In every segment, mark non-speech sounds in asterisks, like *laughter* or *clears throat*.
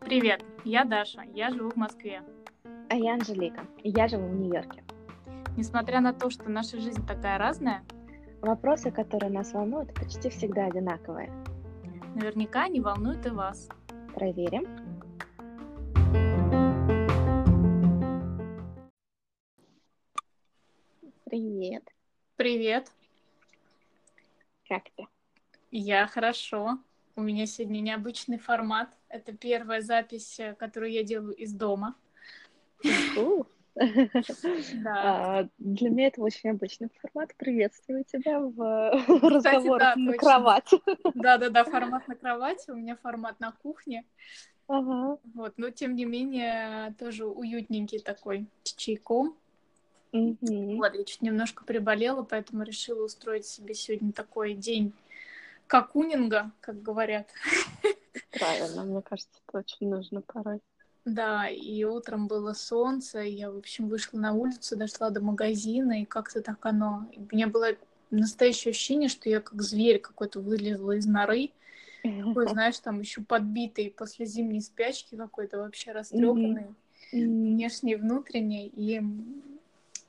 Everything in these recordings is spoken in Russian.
Привет, я Даша, я живу в Москве. А я Анжелика, и я живу в Нью-Йорке. Несмотря на то, что наша жизнь такая разная, Вопросы, которые нас волнуют, почти всегда одинаковые. наверняка они волнуют и вас. Проверим. Привет, Как ты? я хорошо. У меня сегодня необычный формат. Это первая запись, э, которую я делаю из дома. *laughs* Да. А, Для меня это очень обычный формат. Приветствую тебя в разговорах на кровати. Да-да-да, формат на кровати, у меня формат на кухне. Ага. Вот, но тем не менее тоже уютненький такой, с чайком. Мгм. Вот, я чуть немножко приболела, поэтому решила устроить себе сегодня такой день какунинга, как говорят. Правильно, мне кажется, это очень нужно порой. Да, и утром было солнце, и я, в общем, вышла на улицу, дошла до магазина, и как-то так оно... и У меня было настоящее ощущение, что я как зверь какой-то вылезла из норы, такой, *laughs* знаешь, там еще подбитый после зимней спячки какой-то вообще растрепанный, М, внешне и внутренне, и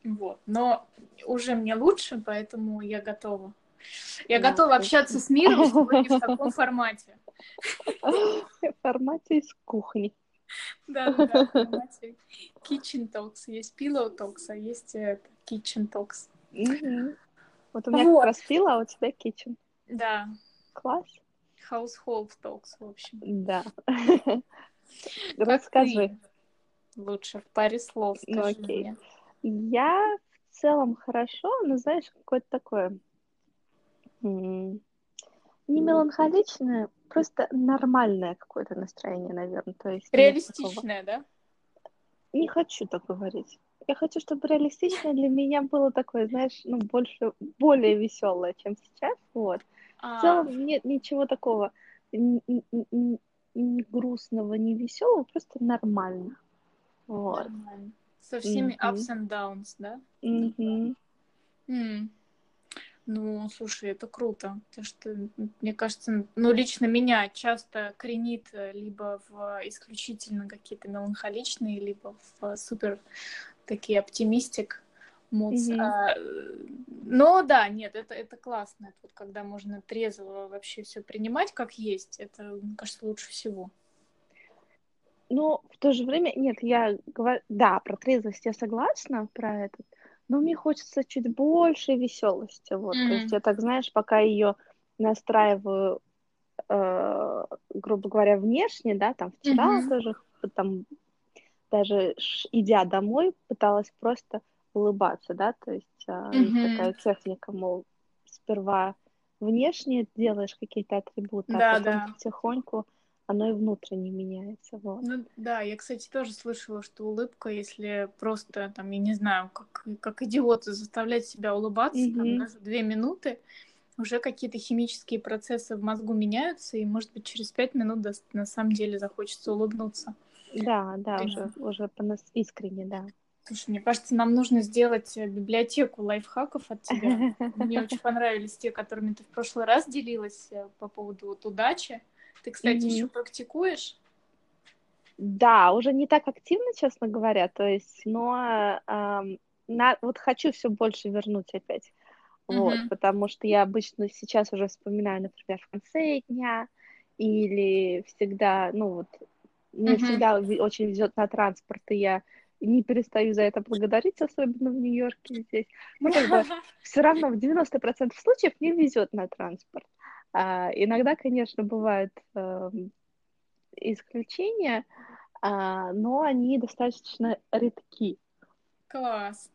вот. Но уже мне лучше, поэтому я готова. Я Да, готова общаться с миром *laughs* сегодня в таком формате. В формате из кухни. Да, да, да, формате Kitchen Talks. Есть Pillow Talks, а есть э, Kitchen Talks. Вот у меня Вот. как раз пила, а у тебя kitchen. Да, Класс. Household Talks, в общем. Да. Расскажи. Лучше в паре слов Ну, скажи окей. мне. Я в целом хорошо, но знаешь, какое-то такое не меланхоличное, просто нормальное какое-то настроение, наверное. То есть Реалистичная, да? Не хочу так говорить. Я хочу, чтобы реалистичное для меня было такое, знаешь, ну, больше, более веселое, чем сейчас. Вот. В А, целом нет ничего такого ни грустного, ни веселого, просто нормально. Вот. нормально. Со всеми Мгм. ups and downs, да? Мгм. М. Ну, слушай, это круто, потому что, мне кажется, ну, лично меня часто кренит э, либо в исключительно какие-то меланхоличные, либо в супер такие оптимистик мудс. Мгм. А, э, но да, нет, это, это классно. Это вот когда можно трезво вообще все принимать как есть, это, мне кажется, лучше всего. Но в то же время, нет, я говорю, да, про трезвость я согласна, про этот, но мне хочется чуть больше веселости, вот, то есть я так, знаешь, пока ее настраиваю, э, грубо говоря, внешне, да, там вчера Мгм. тоже, там, даже идя домой, пыталась просто улыбаться, да, то есть а, есть Мгм. такая техника, мол, сперва внешне делаешь какие-то атрибуты, Да, а потом да. потихоньку оно и внутренне меняется, вот. Ну да, я, кстати, тоже слышала, что улыбка, если просто, там, я не знаю, как, как идиот заставлять себя улыбаться, там, Мгм. даже две минуты, уже какие-то химические процессы в мозгу меняются, и, может быть, через пять минут дос- на самом деле захочется улыбнуться. Да, да, Блин. уже, уже по-нас искренне, да. Слушай, мне кажется, нам нужно сделать э, библиотеку лайфхаков от тебя. *laughs* Мне очень понравились те, которыми ты в прошлый раз делилась э, по поводу вот удачи. Ты, кстати, Мгм. еще практикуешь? Да, уже не так активно, честно говоря, то есть, но ам, на, вот хочу все больше вернуть опять, вот, Мгм. потому что я обычно сейчас уже вспоминаю, например, в конце дня или всегда, ну вот, мне Мгм. всегда очень везет на транспорт, и я не перестаю за это благодарить, особенно в Нью-Йорке здесь. Ну, как бы *laughs* все равно в 90% случаев мне везет на транспорт. А, иногда, конечно, бывают эм, исключения, а, но они достаточно редки. Класс.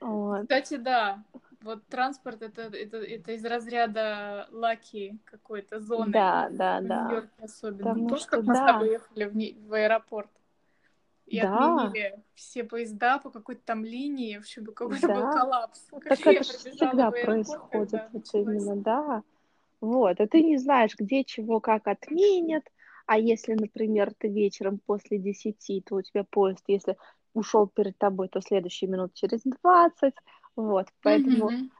Вот. Кстати, да. Вот транспорт это, это, это из разряда лаки какой-то зоны. Да, да, в да. Нью-Йорке особенно. Потому Помнишь, что как мы с тобой ехали в, Ни- в аэропорт? И Да. отменили все поезда по какой-то там линии, в общем, какой-то был Да. коллапс. Так Как я это всегда происходит, вот именно, да. Вот, и ты не знаешь, где чего как отменят, а если, например, ты вечером после 10, то у тебя поезд, если ушел перед тобой, то следующий минут через 20, вот, поэтому Мгм.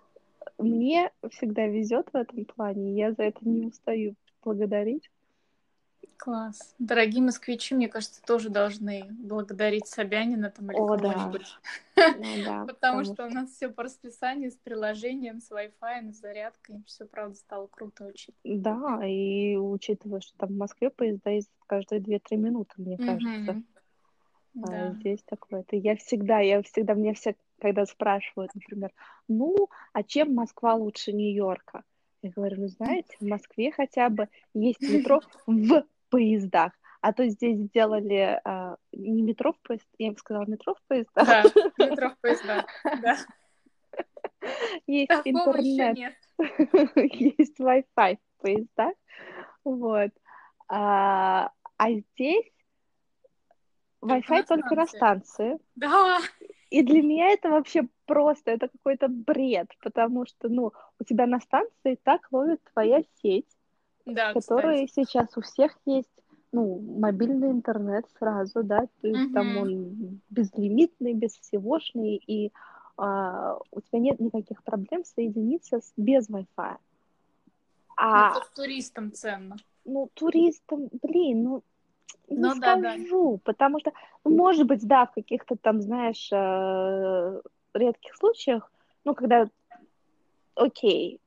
мне всегда везет в этом плане, я за это не устаю благодарить. Класс. Дорогие москвичи, мне кажется, тоже должны благодарить Собянина там или О, да. Ну да, *laughs* Потому что у нас все по расписанию с приложением, с Wi-Fi, с зарядкой. Все, правда, стало круто очень. Да, и учитывая, что там в Москве поезда ездят каждые 2-3 минуты, мне кажется. А здесь такое. Это я всегда, я всегда, мне все, когда спрашивают, например, ну, а чем Москва лучше Нью-Йорка? Я говорю, ну, знаете, в Москве хотя бы есть *laughs* метро в поездах, а то здесь сделали а, не метро в поездах, я им сказала метро в поездах, Да, *laughs* метро в поездах. Да. есть Такого интернет, нет. *laughs* есть Wi-Fi в поездах, вот. А, а здесь Wi-Fi только на станции. Да. И для меня это вообще просто, это какой-то бред, потому что, ну, у тебя на станции так ловит твоя сеть, Да, которая кстати. сейчас у всех есть, ну, мобильный интернет сразу, да, то есть там Мгм. он безлимитный, без всегошный, и а, у тебя нет никаких проблем соединиться с, без Wi-Fi. А, Это туристам ценно. ну, туристам, блин, ну, не Ну да, да. скажу, потому что, ну, может быть, да, в каких-то там, знаешь, э, редких случаях, ну, когда, окей,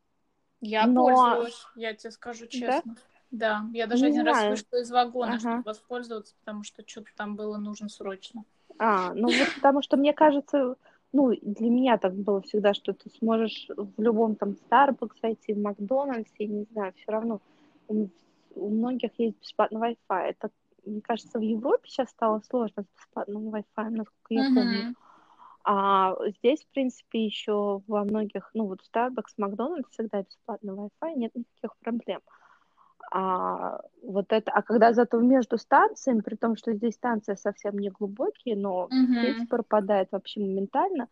Я Но- пользуюсь, я тебе скажу честно. Да, я даже Не один раз знаю. вышла из вагона, Ага. чтобы воспользоваться, потому что что-то там было нужно срочно. а, ну, вот потому что мне кажется, ну, для меня так было всегда, что ты сможешь в любом там Starbucks зайти, в Макдональдсе, не знаю, все равно у, у многих есть бесплатный Wi-Fi. Это, мне кажется, в Европе сейчас стало сложно с бесплатным Wi-Fi, насколько я помню. А здесь, в принципе, еще во многих, ну вот Starbucks, Макдональдс всегда бесплатный Wi-Fi, нет никаких проблем. А вот это, а когда зато между станциями, при том, что здесь станции совсем не глубокие, но сеть пропадает вообще моментально.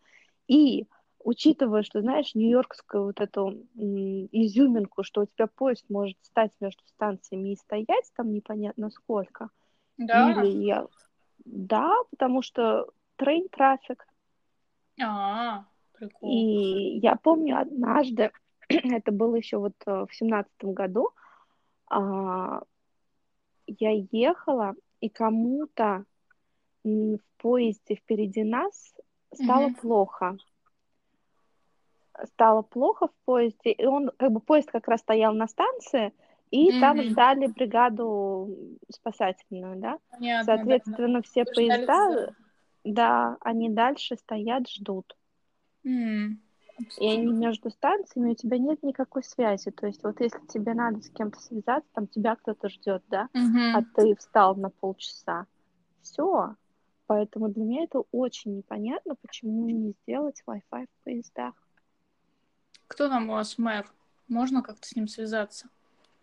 И учитывая, что, знаешь, нью-йоркскую вот эту м, изюминку, что у тебя поезд может стать между станциями и стоять там непонятно сколько. Да? Или я... Да, потому что трейн трафик. А, прикол. И я помню однажды, *clears throat* это было еще вот э, в семнадцатом году, а, я ехала, и кому-то в поезде впереди нас стало Мгм. плохо. Стало плохо в поезде, и он, как бы поезд как раз стоял на станции, и там Мгм. ждали бригаду спасательную, да. Понятно, да. Соответственно, все Вы ждали поезда. Да, они дальше стоят, ждут. М. И они между станциями, у тебя нет никакой связи. То есть вот если тебе надо с кем-то связаться, там тебя кто-то ждет, да, а Мгм. ты встал на полчаса. Все. Поэтому для меня это очень непонятно, почему не сделать Wi-Fi в поездах. Кто там у вас мэр? Можно как-то с ним связаться?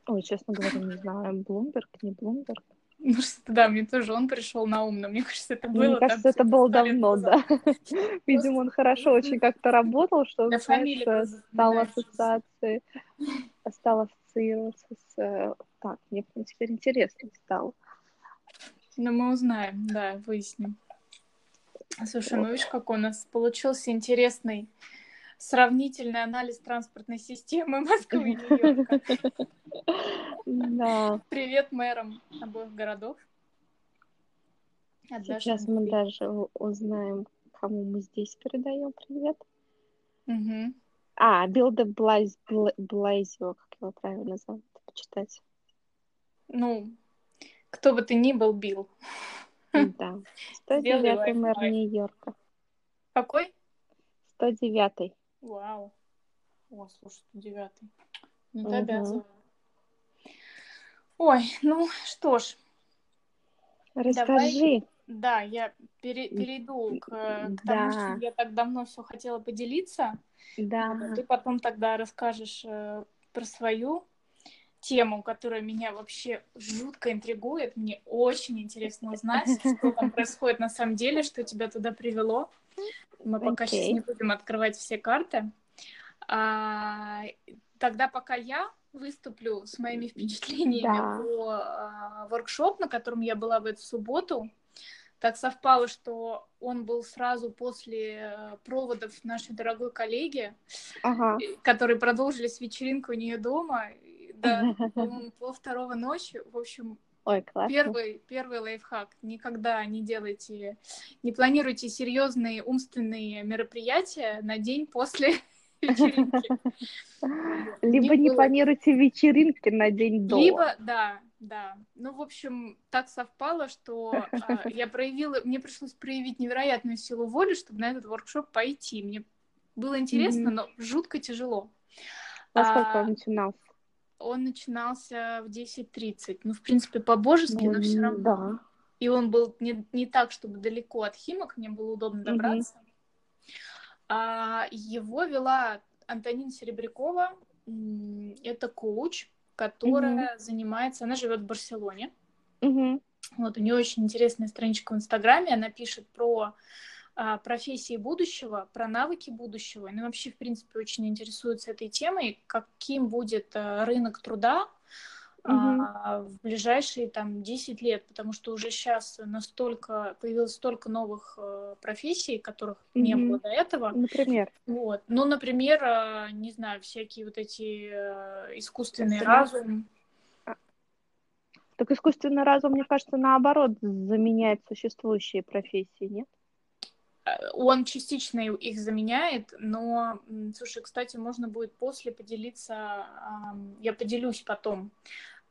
Ой, честно говоря, не знаю, Блумберг, не Блумберг. Ну что, да, мне тоже он пришел на ум, но мне кажется, это было Мне кажется, это типа было лет давно, да. *laughs* Видимо, он хорошо очень как-то работал, что знаешь, стал ассоциацией, стал ассоциироваться с... э, Так, мне теперь интересно стало. Ну, мы узнаем, да, выясним. Слушай, ну видишь, как у нас получился интересный сравнительный анализ транспортной системы Москвы и Нью-Йорка. Да, Привет мэрам обоих городов. Сейчас мы даже узнаем, кому мы здесь передаем привет. А, Билда Блайз, Бла- Блайзио, как его правильно зовут, почитать. Ну, кто бы ты ни был, Билл. Да. 109 мэр. Нью-Йорка. Какой? 109 Вау. О, слушай, ты девятый. Ну, ты обязан. Ой, ну что ж, Расскажи. да, я пере- перейду к, к тому, Да. что я так давно все хотела поделиться. Да. А ты потом тогда расскажешь э, про свою тему, которая меня вообще жутко интригует. Мне очень интересно узнать, что там *laughs* происходит на самом деле, что тебя туда привело. Мы пока сейчас не будем открывать все карты. А, тогда пока я выступлю с моими впечатлениями Да. про а, воркшоп, на котором я была в эту субботу. Так совпало, что он был сразу после э, проводов нашей дорогой коллеги, Ага. которые продолжились вечеринку у нее дома. Да, *laughs* по-моему, пол второго ночи. В общем, Ой, классно. Первый, первый лайфхак. Никогда не делайте, не планируйте серьезные умственные мероприятия на день после *laughs* вечеринки. *laughs* Либо не планируйте вечеринки на день до. Либо, да, да. Ну, в общем, так совпало, что а, *laughs* я проявила, мне пришлось проявить невероятную силу воли, чтобы на этот воркшоп пойти. Мне было интересно, Мгм. но жутко тяжело. Во сколько А, он начинался? Он начинался в 10.30. Ну, в принципе, по-божески, но все Ну, равно. Да. И он был не, не так, чтобы далеко от Химок, мне было удобно добраться. А, его вела Антонина Серебрякова. Это коуч, которая занимается, она живет в Барселоне. Мгм. Вот, у нее очень интересная страничка в Инстаграме. Она пишет про профессии будущего, про навыки будущего. Ну, вообще, в принципе, очень интересуется этой темой, каким будет а, рынок труда Мгм. а, в ближайшие там 10 лет, потому что уже сейчас настолько появилось столько новых профессий, которых не Мгм. было до этого. Например. Вот. Ну, например, не знаю, всякие вот эти искусственный Искусственный разум. Так искусственный разум, мне кажется, наоборот, заменяет существующие профессии, нет? Э, Он частично их заменяет, но, слушай, кстати, можно будет после поделиться, я поделюсь потом,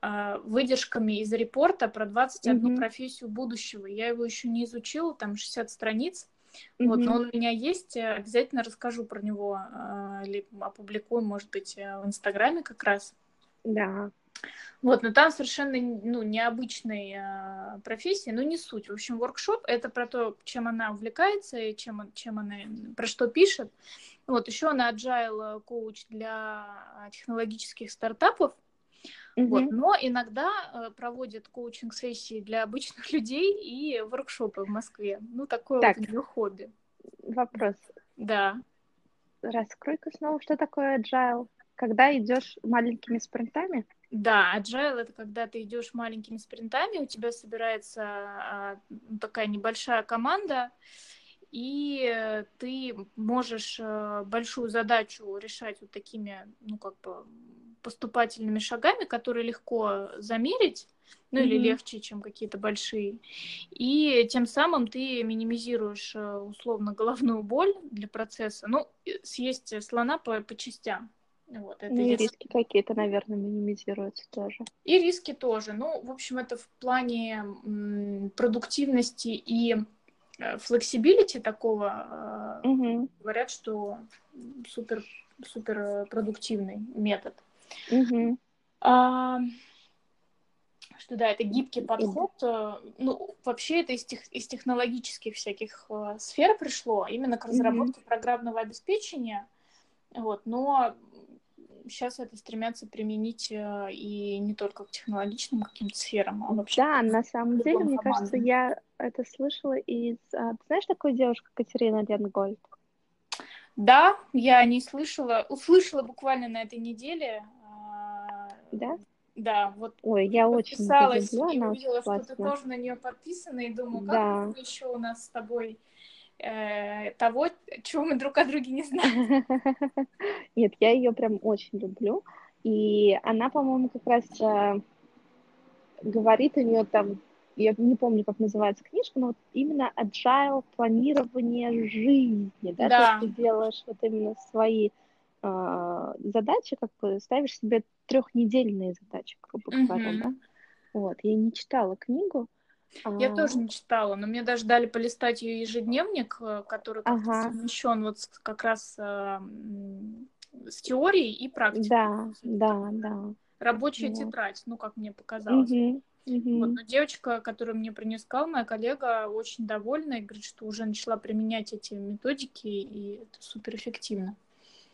а, выдержками из репорта про 21 Мгм. профессию будущего. Я его еще не изучила, там 60 страниц. Вот, Мгм. но он у меня есть, э, обязательно расскажу про него или опубликую, может быть, э, в Инстаграме как раз. Да. Вот, но там совершенно ну, необычной а, профессии, но не суть. В общем, воркшоп это про то, чем она увлекается и чем, чем она, про что пишет. Вот, еще она agile коуч для а, технологических стартапов. Вот, Мгм. но иногда проводит коучинг-сессии для обычных *laughs* людей и воркшопы в Москве. Ну, такое Так. вот у нее хобби. Вопрос. Да. Раскрой-ка снова, что такое agile? Когда идешь маленькими спринтами? Да, agile это когда ты идешь маленькими спринтами, у тебя собирается а, такая небольшая команда, и э, ты можешь э, большую задачу решать вот такими, ну, как бы поступательными шагами, которые легко замерить, ну, или Мгм. легче, чем какие-то большие. И тем самым ты минимизируешь э, условно головную боль для процесса. Ну, съесть слона по, по частям. Вот, это Ну и если- риски какие-то, наверное, минимизируются тоже. и риски тоже. Ну, в общем, это в плане продуктивности и flexibility такого э, Угу. говорят, что супер супер э, продуктивный метод. Угу. А, что да, это гибкий подход. э, Ну, вообще это из, тех- из технологических всяких э, сфер пришло, именно к разработке программного обеспечения. Вот, но сейчас это стремятся применить э, и не только к технологичным каким-то сферам, а вообще. Да, на самом деле, любым мне кажется, я это слышала из... а, Ты знаешь такую девушку Катерина Ленгольд? Да, я о ней слышала, услышала буквально на этой неделе. а, Да? Да, вот Ой, я очень подписалась и увидела, что ты тоже на нее подписана, и думаю, Да. как еще у нас с тобой того, чего мы друг о друге не знаем. *laughs* Нет, я ее прям очень люблю. И она, по-моему, как раз э, говорит у нее там, я не помню, как называется книжка, но вот именно agile планирование жизни, да, Да. ты делаешь вот именно свои э, задачи, как бы ставишь себе трехнедельные задачи, грубо говоря, да. Мгм. Вот, я не читала книгу. Я а, тоже не читала, но мне даже дали полистать ее ежедневник, э, который как-то Ага. совмещен вот как раз э, с теорией и практикой. Да, да, да. Рабочая Вот. тетрадь, ну, как мне показалось. Мгм, мгм. Вот, но девочка, которая мне принесла, моя коллега, очень довольна и говорит, что уже начала применять эти методики, и это супер эффективно,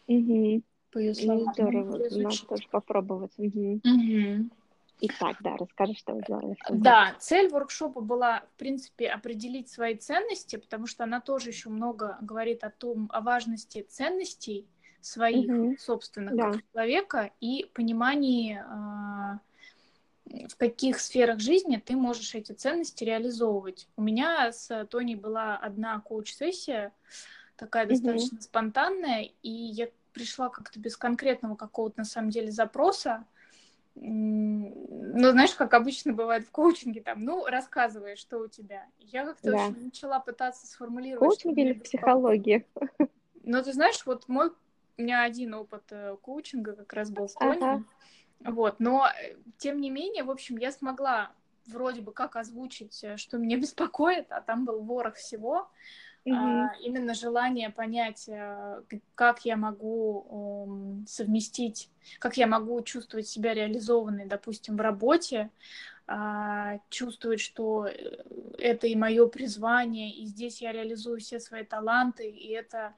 Мгм. по ее словам. здорово, Надо тоже попробовать. Мгм. Мгм. Итак, да, расскажи, что вы делали. Да, цель воркшопа была, в принципе, определить свои ценности, потому что она тоже еще много говорит о том, о важности ценностей своих Мгм. собственных Да. как человека и понимании, а, в каких сферах жизни ты можешь эти ценности реализовывать. У меня с Тони была одна коуч-сессия, такая mm-hmm. достаточно спонтанная, и я пришла как-то без конкретного какого-то на самом деле запроса. Ну, знаешь, как обычно бывает в коучинге, там, ну, рассказывай, что у тебя. Я как-то да. очень начала пытаться сформулировать. Коучинг или психология? Ну, ты знаешь, вот мой, у меня один опыт э, коучинга как раз был с Тони. Ага. Вот, но, э, тем не менее, в общем, я смогла вроде бы как озвучить, э, что меня *laughs* беспокоит, а там был ворох всего. Mm-hmm. Именно желание понять, э, как я могу совместить, как я могу чувствовать себя реализованной, допустим, в работе, а, чувствовать, что это и мое призвание, и здесь я реализую все свои таланты, и это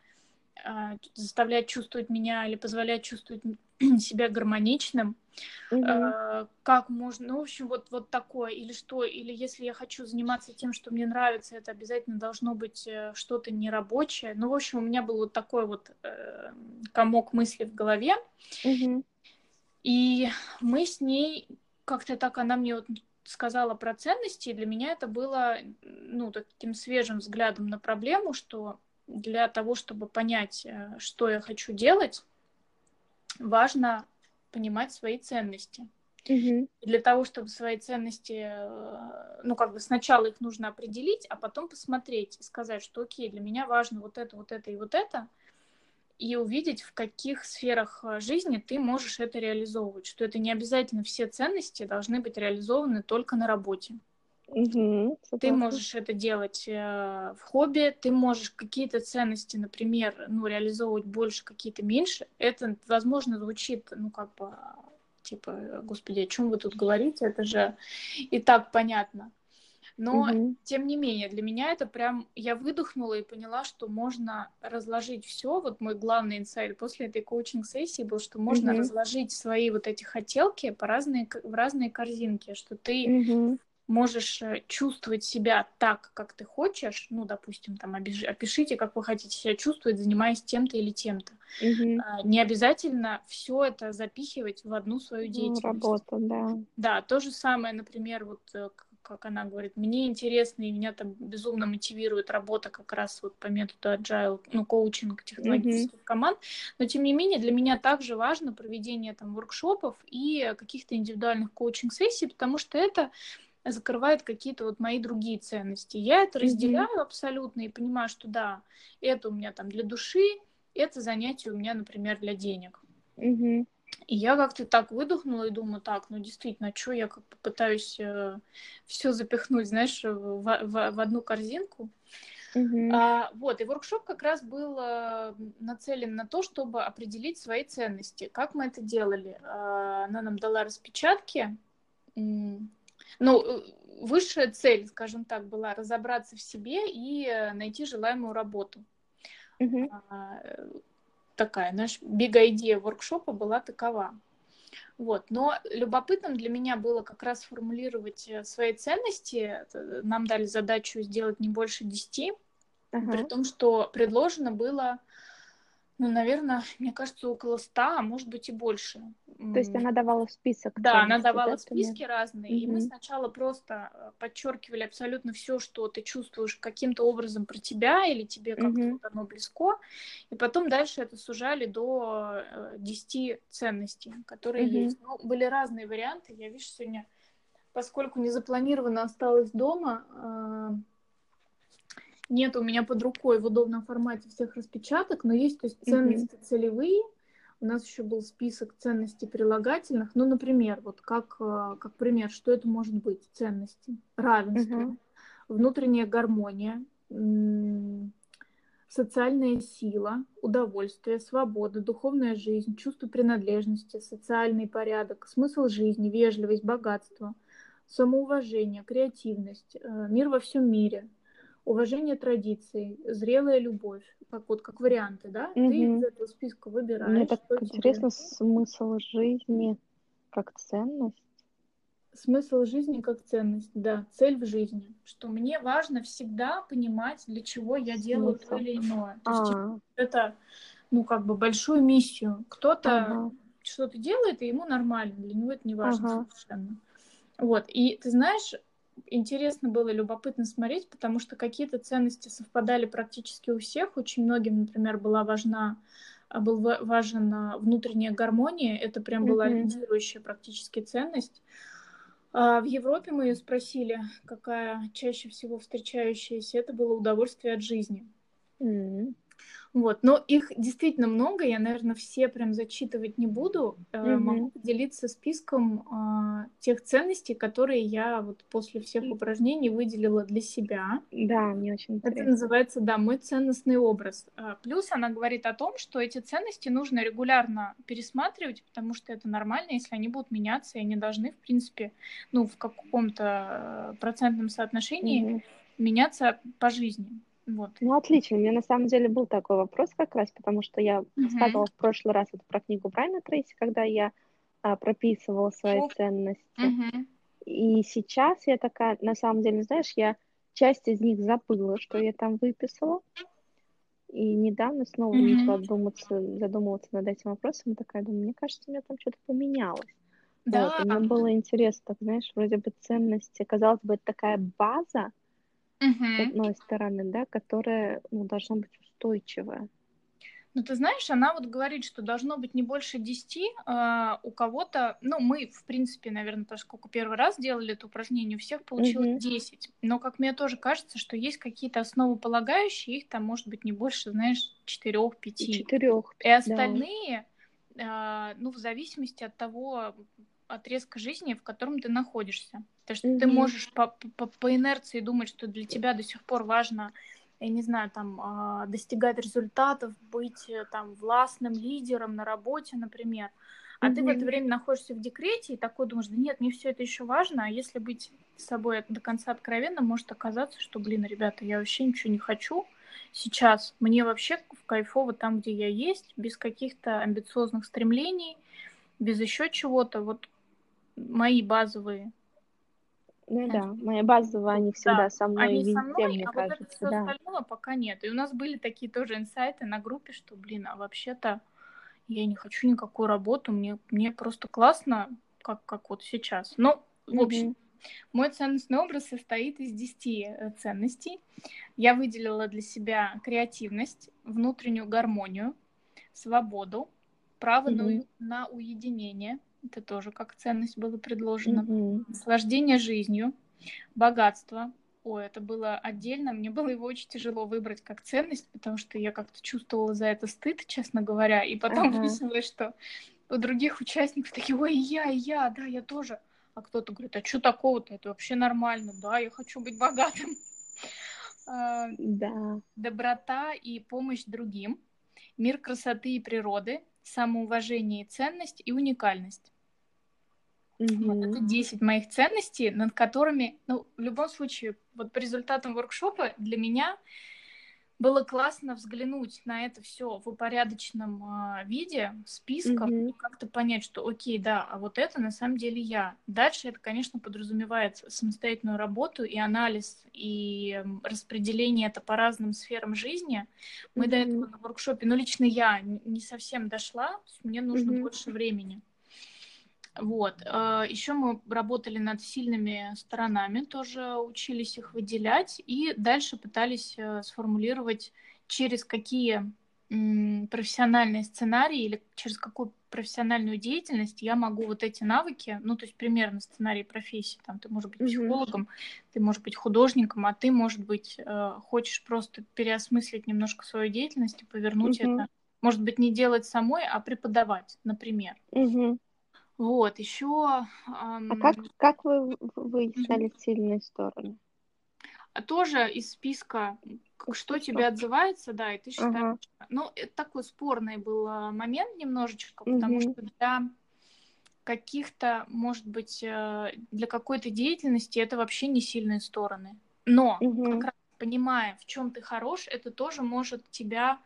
а, заставляет чувствовать меня или позволяет чувствовать *clears throat* себя гармоничным, mm-hmm. как можно, ну, в общем, вот, вот такое, или что, или если я хочу заниматься тем, что мне нравится, это обязательно должно быть э, что-то нерабочее. Ну, в общем, у меня был вот такой вот э, комок мыслей в голове, mm-hmm. и мы с ней как-то так, она мне вот сказала про ценности, и для меня это было, ну, таким свежим взглядом на проблему, что для того, чтобы понять, что я хочу делать, важно понимать свои ценности. Угу. Для того, чтобы свои ценности, э, ну, как бы сначала их нужно определить, а потом посмотреть и сказать, что окей, для меня важно вот это, вот это и вот это, и увидеть, в каких сферах э, жизни ты можешь это реализовывать, что это не обязательно все ценности должны быть реализованы только на работе. Угу, ты можешь это делать э, в хобби, ты можешь какие-то ценности, например, ну, реализовывать больше, какие-то меньше. Это, возможно, звучит, ну, как бы, типа, господи, о чем вы тут говорите? Это же и так понятно. Но, угу. тем не менее, для меня это прям... Я выдохнула и поняла, что можно разложить все. Вот мой главный инсайт после этой коучинг-сессии был, что можно угу. разложить свои вот эти хотелки по разные, в разные корзинки, что ты угу можешь э, чувствовать себя так, как ты хочешь, ну, допустим, там, опишите, как вы хотите себя чувствовать, занимаясь тем-то или тем-то. Угу. Не обязательно все это запихивать в одну свою ну, деятельность. Работу, да. Да, то же самое, например, вот э, как она говорит, мне интересно, и меня там безумно мотивирует работа как раз вот по методу agile, ну, коучинг технологических mm-hmm. команд, но тем не менее для меня также важно проведение там воркшопов и каких-то индивидуальных коучинг-сессий, потому что это закрывает какие-то вот мои другие ценности. Я это разделяю mm-hmm. абсолютно и понимаю, что да, это у меня там для души, это занятие у меня, например, для денег. Mm-hmm. И я как-то так выдохнула и думаю, так, ну действительно, что я как попытаюсь э, все запихнуть, знаешь, в, в, в одну корзинку. Uh-huh. А, вот, и воркшоп как раз был э, нацелен на то, чтобы определить свои ценности. Как мы это делали? Э, она нам дала распечатки. Ну, э, высшая цель, скажем так, была разобраться в себе и э, найти желаемую работу. Mm-hmm. А, такая, наш big idea воркшопа была такова. Вот. Но любопытным для меня было как раз формулировать э, свои ценности. Нам дали задачу сделать не больше десяти, uh-huh. при том, что предложено было ну, наверное, мне кажется, около ста, а может быть и больше. То есть она давала список? Да, она давала да, списки разные, угу. и мы сначала просто э, подчеркивали абсолютно все, что ты чувствуешь каким-то образом про тебя или тебе как-то угу. оно близко, и потом дальше это сужали до 10 э, ценностей, которые угу. есть. Ну, были разные варианты, я, видишь, сегодня, поскольку не запланировано осталась дома, э, нет у меня под рукой в удобном формате всех распечаток, но есть то есть, ценности mm-hmm. целевые. У нас еще был список ценностей прилагательных. Ну, например, вот как, э, как пример, что это может быть? Ценности. Равенство, mm-hmm. внутренняя гармония, социальная сила, удовольствие, свобода, духовная жизнь, чувство принадлежности, социальный порядок, смысл жизни, вежливость, богатство, самоуважение, креативность, э, мир во всем мире, уважение традиций, зрелая любовь, как вот как варианты, да? Угу. Ты из этого списка выбираешь. Мне так интересно тебе... смысл жизни как ценность. Смысл жизни как ценность, да, цель в жизни. Что мне важно всегда понимать, для чего я Смысл. делаю то или иное. То есть типа, это, ну, как бы большую миссию. Кто-то ага. что-то делает, и ему нормально, для него это не важно ага. совершенно. Вот, и ты знаешь, интересно было, любопытно смотреть, потому что какие-то ценности совпадали практически у всех. Очень многим, например, была важна а, был важен а, внутренняя гармония. Это прям была mm-hmm. лидирующая практически ценность. А в Европе мы ее спросили, какая чаще всего встречающаяся. Это было удовольствие от жизни. Mm-hmm. Вот, но их действительно много, я, наверное, все прям зачитывать не буду. Mm-hmm. Могу поделиться списком э, тех ценностей, которые я вот после всех упражнений выделила для себя. Да, мне очень интересно. Это называется, да, мой ценностный образ. А, плюс она говорит о том, что эти ценности нужно регулярно пересматривать, потому что это нормально, если они будут меняться, и они должны, в принципе, ну, в каком-то процентном соотношении mm-hmm. меняться по жизни. Вот. Ну, отлично. У меня на самом деле был такой вопрос как раз, потому что я uh-huh. рассказывала в прошлый раз это про книгу Брайана Трейси, когда я а, прописывала свои uh-huh. ценности. Uh-huh. И сейчас я такая, на самом деле, знаешь, я часть из них забыла, что я там выписала. И недавно снова uh-huh. начала думаться, задумываться над этим вопросом. И такая думаю, мне кажется, у меня там что-то поменялось. Да. Вот, и мне было интересно, так, знаешь, вроде бы ценности. Казалось бы, это такая база, uh-huh. с одной стороны, да, которая ну, должна быть устойчивая. Ну, ты знаешь, она вот говорит, что должно быть не больше 10 э, а, у кого-то, ну, мы, в принципе, наверное, поскольку первый раз делали это упражнение, у всех получилось mm-hmm. 10. Но, как мне тоже кажется, что есть какие-то основополагающие, их там может быть не больше, знаешь, 4-5. 4 И остальные, да. э, ну, в зависимости от того отрезка жизни, в котором ты находишься. Потому что mm-hmm. ты можешь по, по, по инерции думать, что для тебя до сих пор важно, я не знаю, там, а, достигать результатов, быть э, там властным лидером на работе, например. А mm-hmm. ты в это время находишься в декрете и такой думаешь, да нет, мне все это еще важно, а если быть с собой до конца откровенно, может оказаться, что, блин, ребята, я вообще ничего не хочу сейчас. Мне вообще в кайфово там, где я есть, без каких-то амбициозных стремлений, без еще чего-то. Вот мои базовые ну да, мои базовые, они всегда да, со мной они везде, со мной, мне а кажется. Вот это все да. остальное пока нет. И у нас были такие тоже инсайты на группе, что, блин, а вообще-то я не хочу никакую работу, мне, мне просто классно, как, как вот сейчас. Но, в mm-hmm. общем, мой ценностный образ состоит из 10 э, ценностей. Я выделила для себя креативность, внутреннюю гармонию, свободу, право mm-hmm. на, на уединение – это тоже как ценность было предложено. Mm-hmm. Наслаждение жизнью, богатство. Ой, это было отдельно. Мне было его очень тяжело выбрать как ценность, потому что я как-то чувствовала за это стыд, честно говоря. И потом uh-huh. выяснилось, что у других участников такие, ой, я, я, да, я тоже. А кто-то говорит, а что такого-то? Это вообще нормально. Да, я хочу быть богатым. *laughs* А, да. Доброта и помощь другим. Мир красоты и природы самоуважение и ценность и уникальность. Mm-hmm. Вот это 10 моих ценностей, над которыми, ну, в любом случае, вот по результатам воркшопа для меня было классно взглянуть на это все в упорядоченном э, виде, в списках, mm-hmm. и как-то понять, что окей, да, а вот это на самом деле я. Дальше это, конечно, подразумевает самостоятельную работу и анализ, и распределение это по разным сферам жизни. Мы mm-hmm. до этого на воркшопе, ну, лично я не совсем дошла, мне нужно mm-hmm. больше времени. Вот. А, Еще мы работали над сильными сторонами, тоже учились их выделять, и дальше пытались э, сформулировать, через какие профессиональные сценарии или через какую профессиональную деятельность я могу вот эти навыки, ну, то есть примерно сценарий профессии, там, ты можешь быть психологом, mm-hmm. ты можешь быть художником, а ты, может быть, э, хочешь просто переосмыслить немножко свою деятельность и повернуть mm-hmm. это, может быть, не делать самой, а преподавать, например. Mm-hmm. Вот, еще... Эм... А как, как вы выясняли mm-hmm. сильные стороны? А тоже из списка, что тебе отзывается, да, и ты считаешь... Uh-huh. Ну, это такой спорный был а, момент немножечко, потому mm-hmm. что для каких-то, может быть, э, для какой-то деятельности это вообще не сильные стороны. Но, mm-hmm. как раз понимая, в чем ты хорош, это тоже может тебя,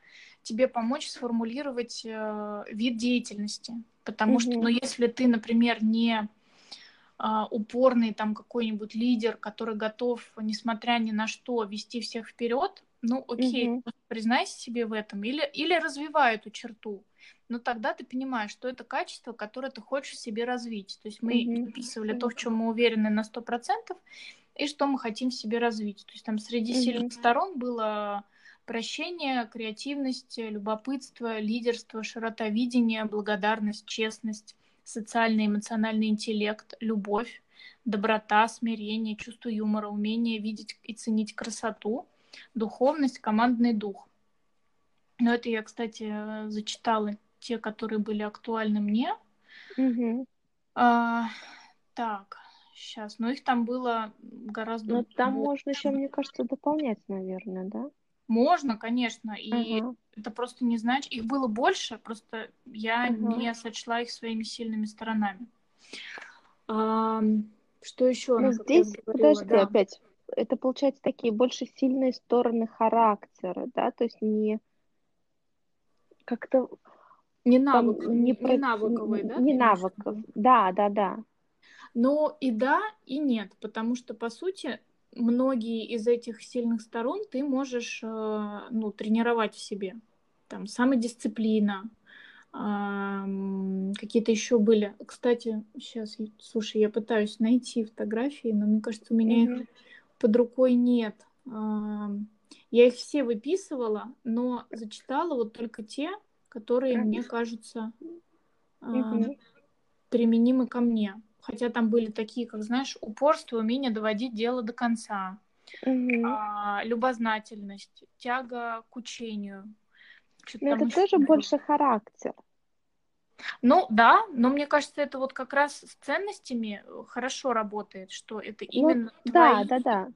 тебе помочь сформулировать э, вид деятельности. Потому mm-hmm. что, ну, если ты, например, не а, упорный там какой-нибудь лидер, который готов, несмотря ни на что, вести всех вперед, ну окей, Мгм. признайся себе в этом, или, или развивай эту черту. Но тогда ты понимаешь, что это качество, которое ты хочешь себе развить. То есть мы Мгм. описывали то, в чем мы уверены на 100%, и что мы хотим в себе развить. То есть там среди Мгм. сильных сторон было прощение, креативность, любопытство, лидерство, широта видения, благодарность, честность, социальный эмоциональный интеллект, любовь, доброта, смирение, чувство юмора, умение видеть и ценить красоту, духовность, командный дух. Но это я, кстати, зачитала те, которые были актуальны мне. Мгм. А, так, сейчас. Но их там было гораздо Ну, там больше. можно еще, мне кажется, дополнять, наверное, да? Можно, конечно, и Ага. это просто не значит... Их было больше, просто я Ага. не сочла их своими сильными сторонами. Ам, что еще? Ну, здесь, говорила? подожди, Да. опять, это получается такие больше сильные стороны характера, да, то есть не как-то Не, там навык, не, не, про... не навыковые, да? не навыков. Да, да, да. Ну и да, и нет, потому что, по сути, многие из этих сильных сторон ты можешь э, ну, тренировать в себе. Там самодисциплина, ам, какие-то еще были. Кстати, сейчас, слушай, я пытаюсь найти фотографии, но мне кажется, у меня их под рукой нет. Я их все выписывала, но зачитала вот только те, которые Мгм. мне кажутся ам, Мгм. применимы ко мне. Хотя там были такие, как, знаешь, упорство, умение доводить дело до конца, Мгм. а, любознательность, тяга к учению. Но там это тоже было. больше характер. Ну да, но мне кажется, это вот как раз с ценностями э, хорошо работает, что это Ну, именно да, твои да, да.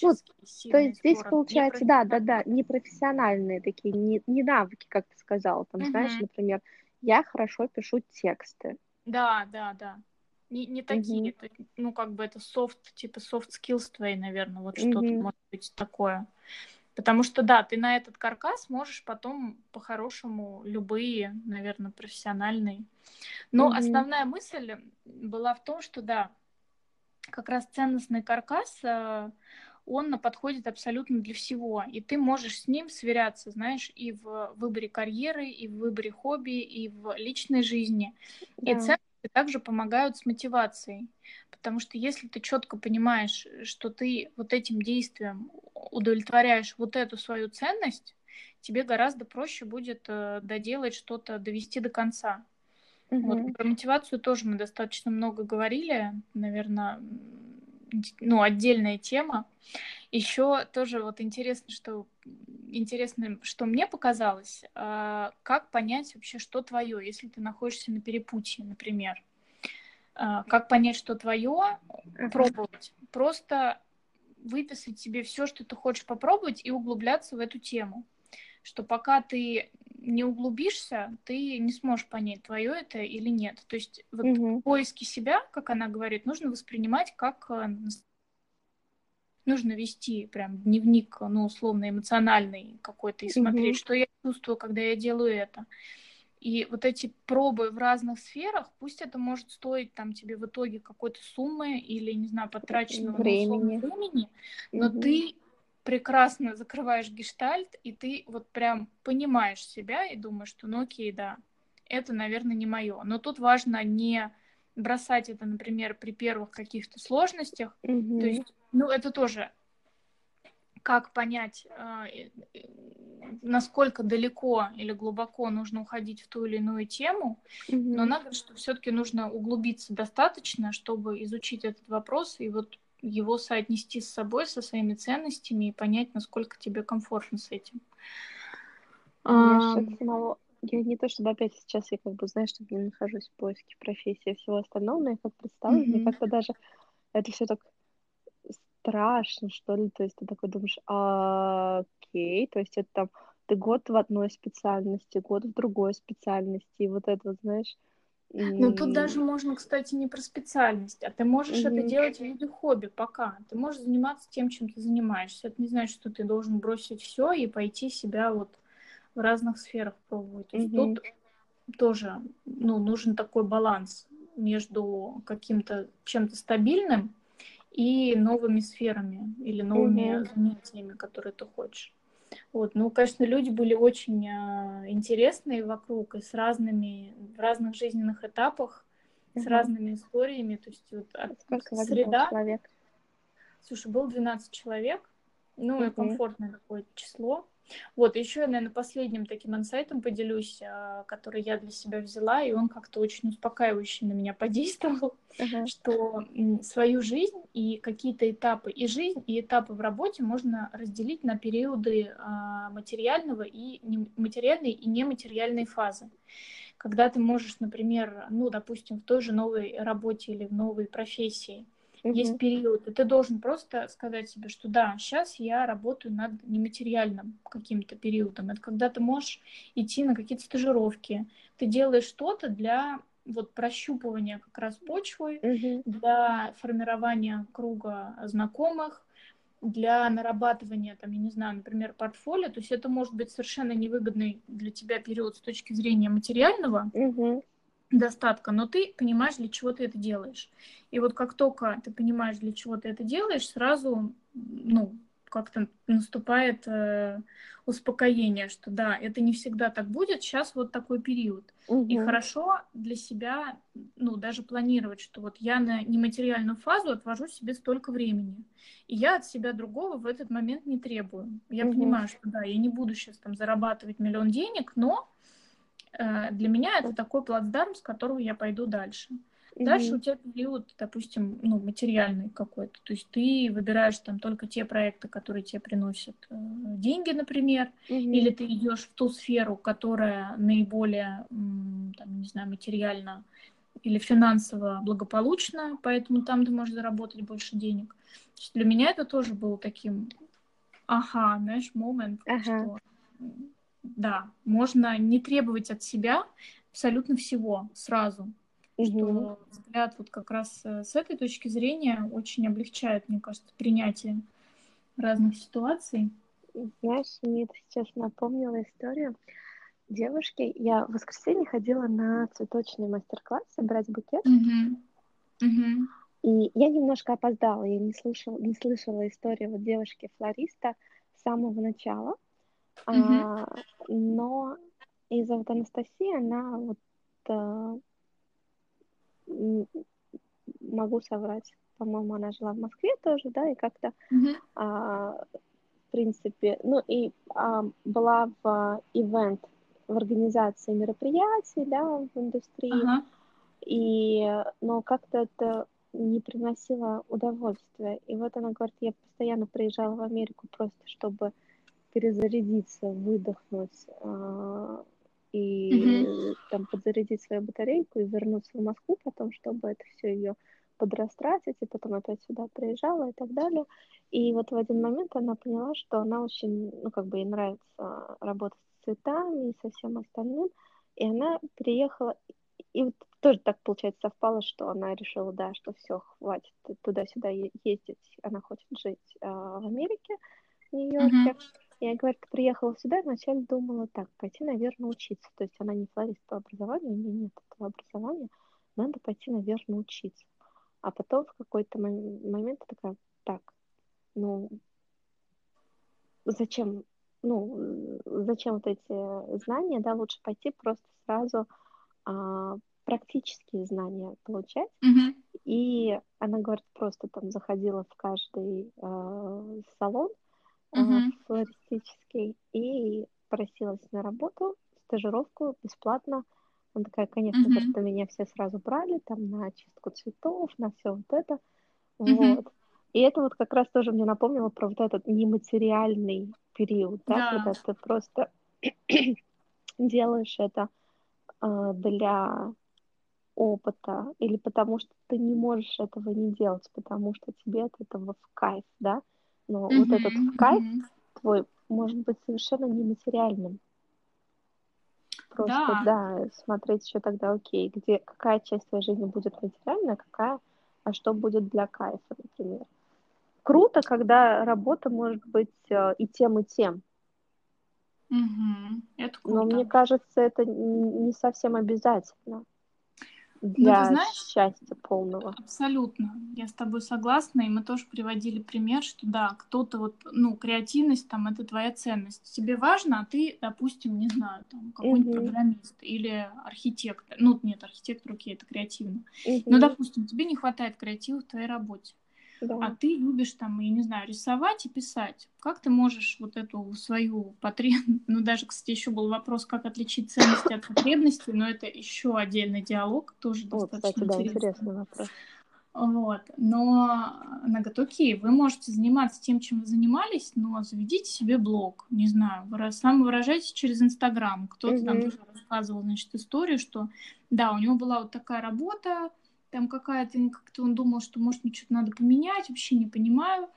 Ну, человеческие то есть здесь стороны, получается, да, да, да, профессиональные. не профессиональные такие, не, не навыки, как ты сказала. Там, знаешь, Мгм. например, я хорошо пишу тексты. Да, да, да. Не, не такие, Мгм. то ну как бы это софт, типа soft skills твои, наверное, вот что-то Мгм. может быть такое. Потому что, да, ты на этот каркас можешь потом по-хорошему любые, наверное, профессиональные. Но Мгм. основная мысль была в том, что, да, как раз ценностный каркас, э, он подходит абсолютно для всего. И ты можешь с ним сверяться, знаешь, и в выборе карьеры, и в выборе хобби, и в личной жизни. И Да. Ценности также помогают с мотивацией. Потому что если ты четко понимаешь, что ты вот этим действием удовлетворяешь вот эту свою ценность, тебе гораздо проще будет э, доделать что-то, довести до конца. Вот Мгм. про мотивацию тоже мы достаточно много говорили, наверное, ну, отдельная тема. Еще тоже вот интересно, что интересно, что мне показалось, а, как понять вообще, что твое, если ты находишься на перепутье, например. А, Как понять, что твое, пробовать. Просто выписать себе все, что ты хочешь попробовать, и углубляться в эту тему. Что пока ты не углубишься, ты не сможешь понять, твое это или нет. То есть вот Мгм. поиски себя, как она говорит, нужно воспринимать как э, нужно вести прям дневник, ну, условно, эмоциональный какой-то, и смотреть, Мгм. что я чувствую, когда я делаю это. И вот эти пробы в разных сферах, пусть это может стоить там тебе в итоге какой-то суммы или, не знаю, потраченного Времени. времени, но Мгм. ты прекрасно закрываешь гештальт, и ты вот прям понимаешь себя и думаешь, что ну окей, да, это, наверное, не мое. Но тут важно не бросать это, например, при первых каких-то сложностях. То Мгм. есть, ну, это тоже как понять, э, насколько далеко или глубоко нужно уходить в ту или иную тему, но надо, что все-таки нужно углубиться достаточно, чтобы изучить этот вопрос и вот его соотнести с собой, со своими ценностями и понять, насколько тебе комфортно с этим. А, сейчас самого... Я не то чтобы опять сейчас я как бы, знаешь, что не нахожусь в поиске профессии и всего остального, но я как представляю, мне мгм. как-то даже это все так страшно, что ли, то есть ты такой думаешь, «А, окей, то есть это там ты год в одной специальности, год в другой специальности, и вот это вот, знаешь, Ну, тут даже можно, кстати, не про специальность, а ты можешь это мгм, делать в виде хобби пока. Ты можешь заниматься тем, чем ты занимаешься. Это не значит, что ты должен бросить все и пойти себя вот в разных сферах пробовать. То есть мгм, тут тоже ну, нужен такой баланс между каким-то чем-то стабильным и новыми сферами или новыми мгм. занятиями, которые ты хочешь. Вот, ну, конечно, люди были очень э, интересные вокруг и с разными, в разных жизненных этапах, угу. с разными историями. То есть вот от Сколько среда... человек? Слушай, было 12 человек, ну, и комфортное такое число. Вот, еще я, наверное, последним таким инсайтом поделюсь, а, который я для себя взяла, и он как-то очень успокаивающе на меня *laughs* подействовал, uh-huh. что свою жизнь и какие-то этапы, и жизнь, и этапы в работе можно разделить на периоды а, материального и материальной и нематериальной фазы. Когда ты можешь, например, ну, допустим, в той же новой работе или в новой профессии – угу. есть период, и ты должен просто сказать себе, что да, сейчас я работаю над нематериальным каким-то периодом. Это когда ты можешь идти на какие-то стажировки, ты делаешь что-то для вот прощупывания как раз почвы, угу. для формирования круга знакомых, для нарабатывания, там, я не знаю, например, портфолио, то есть это может быть совершенно невыгодный для тебя период с точки зрения материального, угу достатка, но ты понимаешь, для чего ты это делаешь. И вот как только ты понимаешь, для чего ты это делаешь, сразу, ну, как-то наступает э, успокоение, что да, это не всегда так будет, сейчас вот такой период. Угу. И хорошо для себя, ну, даже планировать, что вот я на нематериальную фазу отвожу себе столько времени. И я от себя другого в этот момент не требую. Я угу. понимаю, что да, я не буду сейчас там зарабатывать миллион денег, но для меня это такой плацдарм, с которого я пойду дальше. Mm-hmm. Дальше у тебя период, допустим, ну, материальный какой-то. То есть ты выбираешь там только те проекты, которые тебе приносят э, деньги, например, mm-hmm. или ты идешь в ту сферу, которая наиболее, там, не знаю, материально или финансово благополучна, поэтому там ты можешь заработать больше денег. То есть для меня это тоже был таким, ага, знаешь, момент, ага. что да, можно не требовать от себя абсолютно всего сразу. Угу. Что взгляд вот как раз э, с этой точки зрения очень облегчает, мне кажется, принятие разных ситуаций. Знаешь, мне это сейчас напомнила историю девушки. Я в воскресенье ходила на цветочный мастер-класс собрать букет. Угу. Угу. И я немножко опоздала, я не слышала, не слышала историю вот девушки-флориста с самого начала. А, но из-за вот Анастасии она вот а, могу соврать, по-моему, она жила в Москве тоже, да, и как-то, mm-hmm. а, в принципе, ну и а, была в ивент, в организации мероприятий, да, в индустрии, uh-huh. и, но как-то это не приносило удовольствия. И вот она говорит, я постоянно приезжала в Америку просто, чтобы перезарядиться, выдохнуть э, и mm-hmm. там подзарядить свою батарейку и вернуться в Москву потом, чтобы это все ее подрастратить, и потом опять сюда приезжала и так далее. И вот в один момент она поняла, что она очень, ну, как бы ей нравится работать с цветами и со всем остальным, и она приехала, и вот тоже так, получается, совпало, что она решила, да, что все, хватит туда-сюда ездить, она хочет жить э, в Америке, в Нью-Йорке. Mm-hmm. Я, говорит, приехала сюда и вначале думала так, пойти, наверное, учиться. То есть она не флорист по образованию, у нее нет этого образования, надо пойти, наверное, учиться. А потом в какой-то момент такая, так, ну, зачем, ну, зачем вот эти знания, да, лучше пойти просто сразу а, практические знания получать. Mm-hmm. И она говорит, просто там заходила в каждый а, салон, uh-huh. флористический, и просилась на работу, стажировку бесплатно. Она такая, конечно, uh-huh. просто меня все сразу брали, там, на чистку цветов, на все вот это. Uh-huh. Вот. И это вот как раз тоже мне напомнило про вот этот нематериальный период, да, да. когда ты просто *clears throat* делаешь это э, для опыта или потому что ты не можешь этого не делать, потому что тебе от этого в кайф, да, но mm-hmm, вот этот кайф mm-hmm. твой может быть совершенно нематериальным. Просто, да. да, смотреть еще тогда, окей, где, какая часть твоей жизни будет материальная, какая, а что будет для кайфа, например. Круто, когда работа может быть э, и тем, и тем. Угу, это круто. Но мне кажется, это не совсем обязательно. Для знаешь, счастья полного. Абсолютно. Я с тобой согласна. И мы тоже приводили пример, что да, кто-то вот, ну, креативность там это твоя ценность. Тебе важно, а ты, допустим, не знаю, там, какой-нибудь угу. программист или архитектор. Ну, нет, архитектор, окей, это креативно. Угу. Но, допустим, тебе не хватает креатива в твоей работе. Да. А ты любишь там, я не знаю, рисовать и писать. Как ты можешь вот эту свою потребность... *laughs* Ну, даже, кстати, еще был вопрос, как отличить ценности от потребностей, но это еще отдельный диалог, тоже О, достаточно кстати, интересный. Да, интересный вопрос. Вот. Но окей, вы можете заниматься тем, чем вы занимались, но заведите себе блог, не знаю, вы самовыражайтесь через Инстаграм. Кто-то mm-hmm. там тоже рассказывал, значит, историю, что да, у него была вот такая работа, там какая-то, как-то он думал, что, может, мне что-то надо поменять, вообще не понимаю,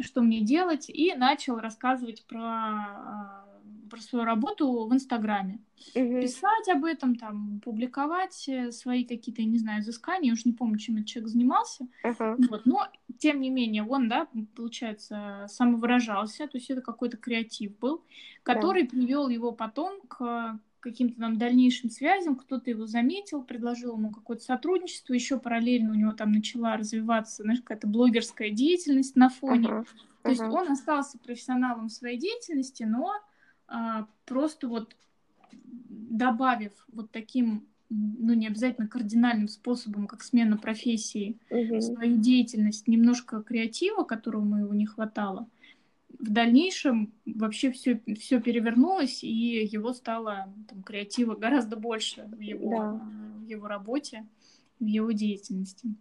что мне делать, и начал рассказывать про, а, про свою работу в Инстаграме. Угу. Писать об этом, там, публиковать э, свои какие-то, я не знаю, изыскания, уж не помню, чем этот человек занимался. Угу. Вот, но, тем не менее, он, да, получается, самовыражался, то есть это какой-то креатив был, который да. привел его потом к каким-то там дальнейшим связям, кто-то его заметил, предложил ему какое-то сотрудничество, еще параллельно у него там начала развиваться, знаешь, какая-то блогерская деятельность на фоне. Uh-huh. Uh-huh. То есть он остался профессионалом в своей деятельности, но а, просто вот добавив вот таким, ну не обязательно кардинальным способом, как смена профессии, uh-huh. свою деятельность немножко креатива, которого ему не хватало, в дальнейшем вообще все, все перевернулось, и его стало там, креатива гораздо больше в его, да. в его работе, в его деятельности.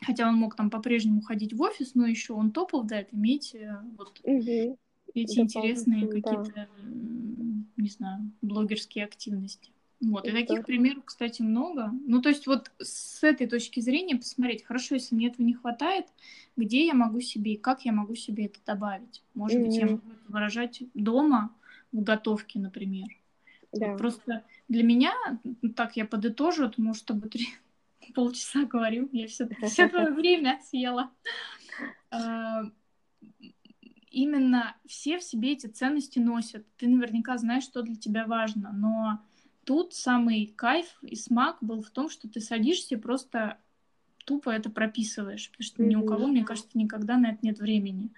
Хотя он мог там по-прежнему ходить в офис, но еще он топал, да, это иметь э, вот угу. эти интересные какие-то, да. не знаю, блогерские активности. Вот, и таких примеров, кстати, много. Ну, то есть вот с этой точки зрения посмотреть, хорошо, если мне этого не хватает, где я могу себе и как я могу себе это добавить. Может mm-hmm. быть, я могу это выражать дома в готовке, например. Да. Вот просто для меня, ну, так я подытожу, потому что бы три *laughs* полчаса говорю, я все, все твое *laughs* время съела. А, именно все в себе эти ценности носят. Ты наверняка знаешь, что для тебя важно, но тут самый кайф и смак был в том, что ты садишься и просто тупо это прописываешь, потому что ни у кого, мне кажется, никогда на это нет времени.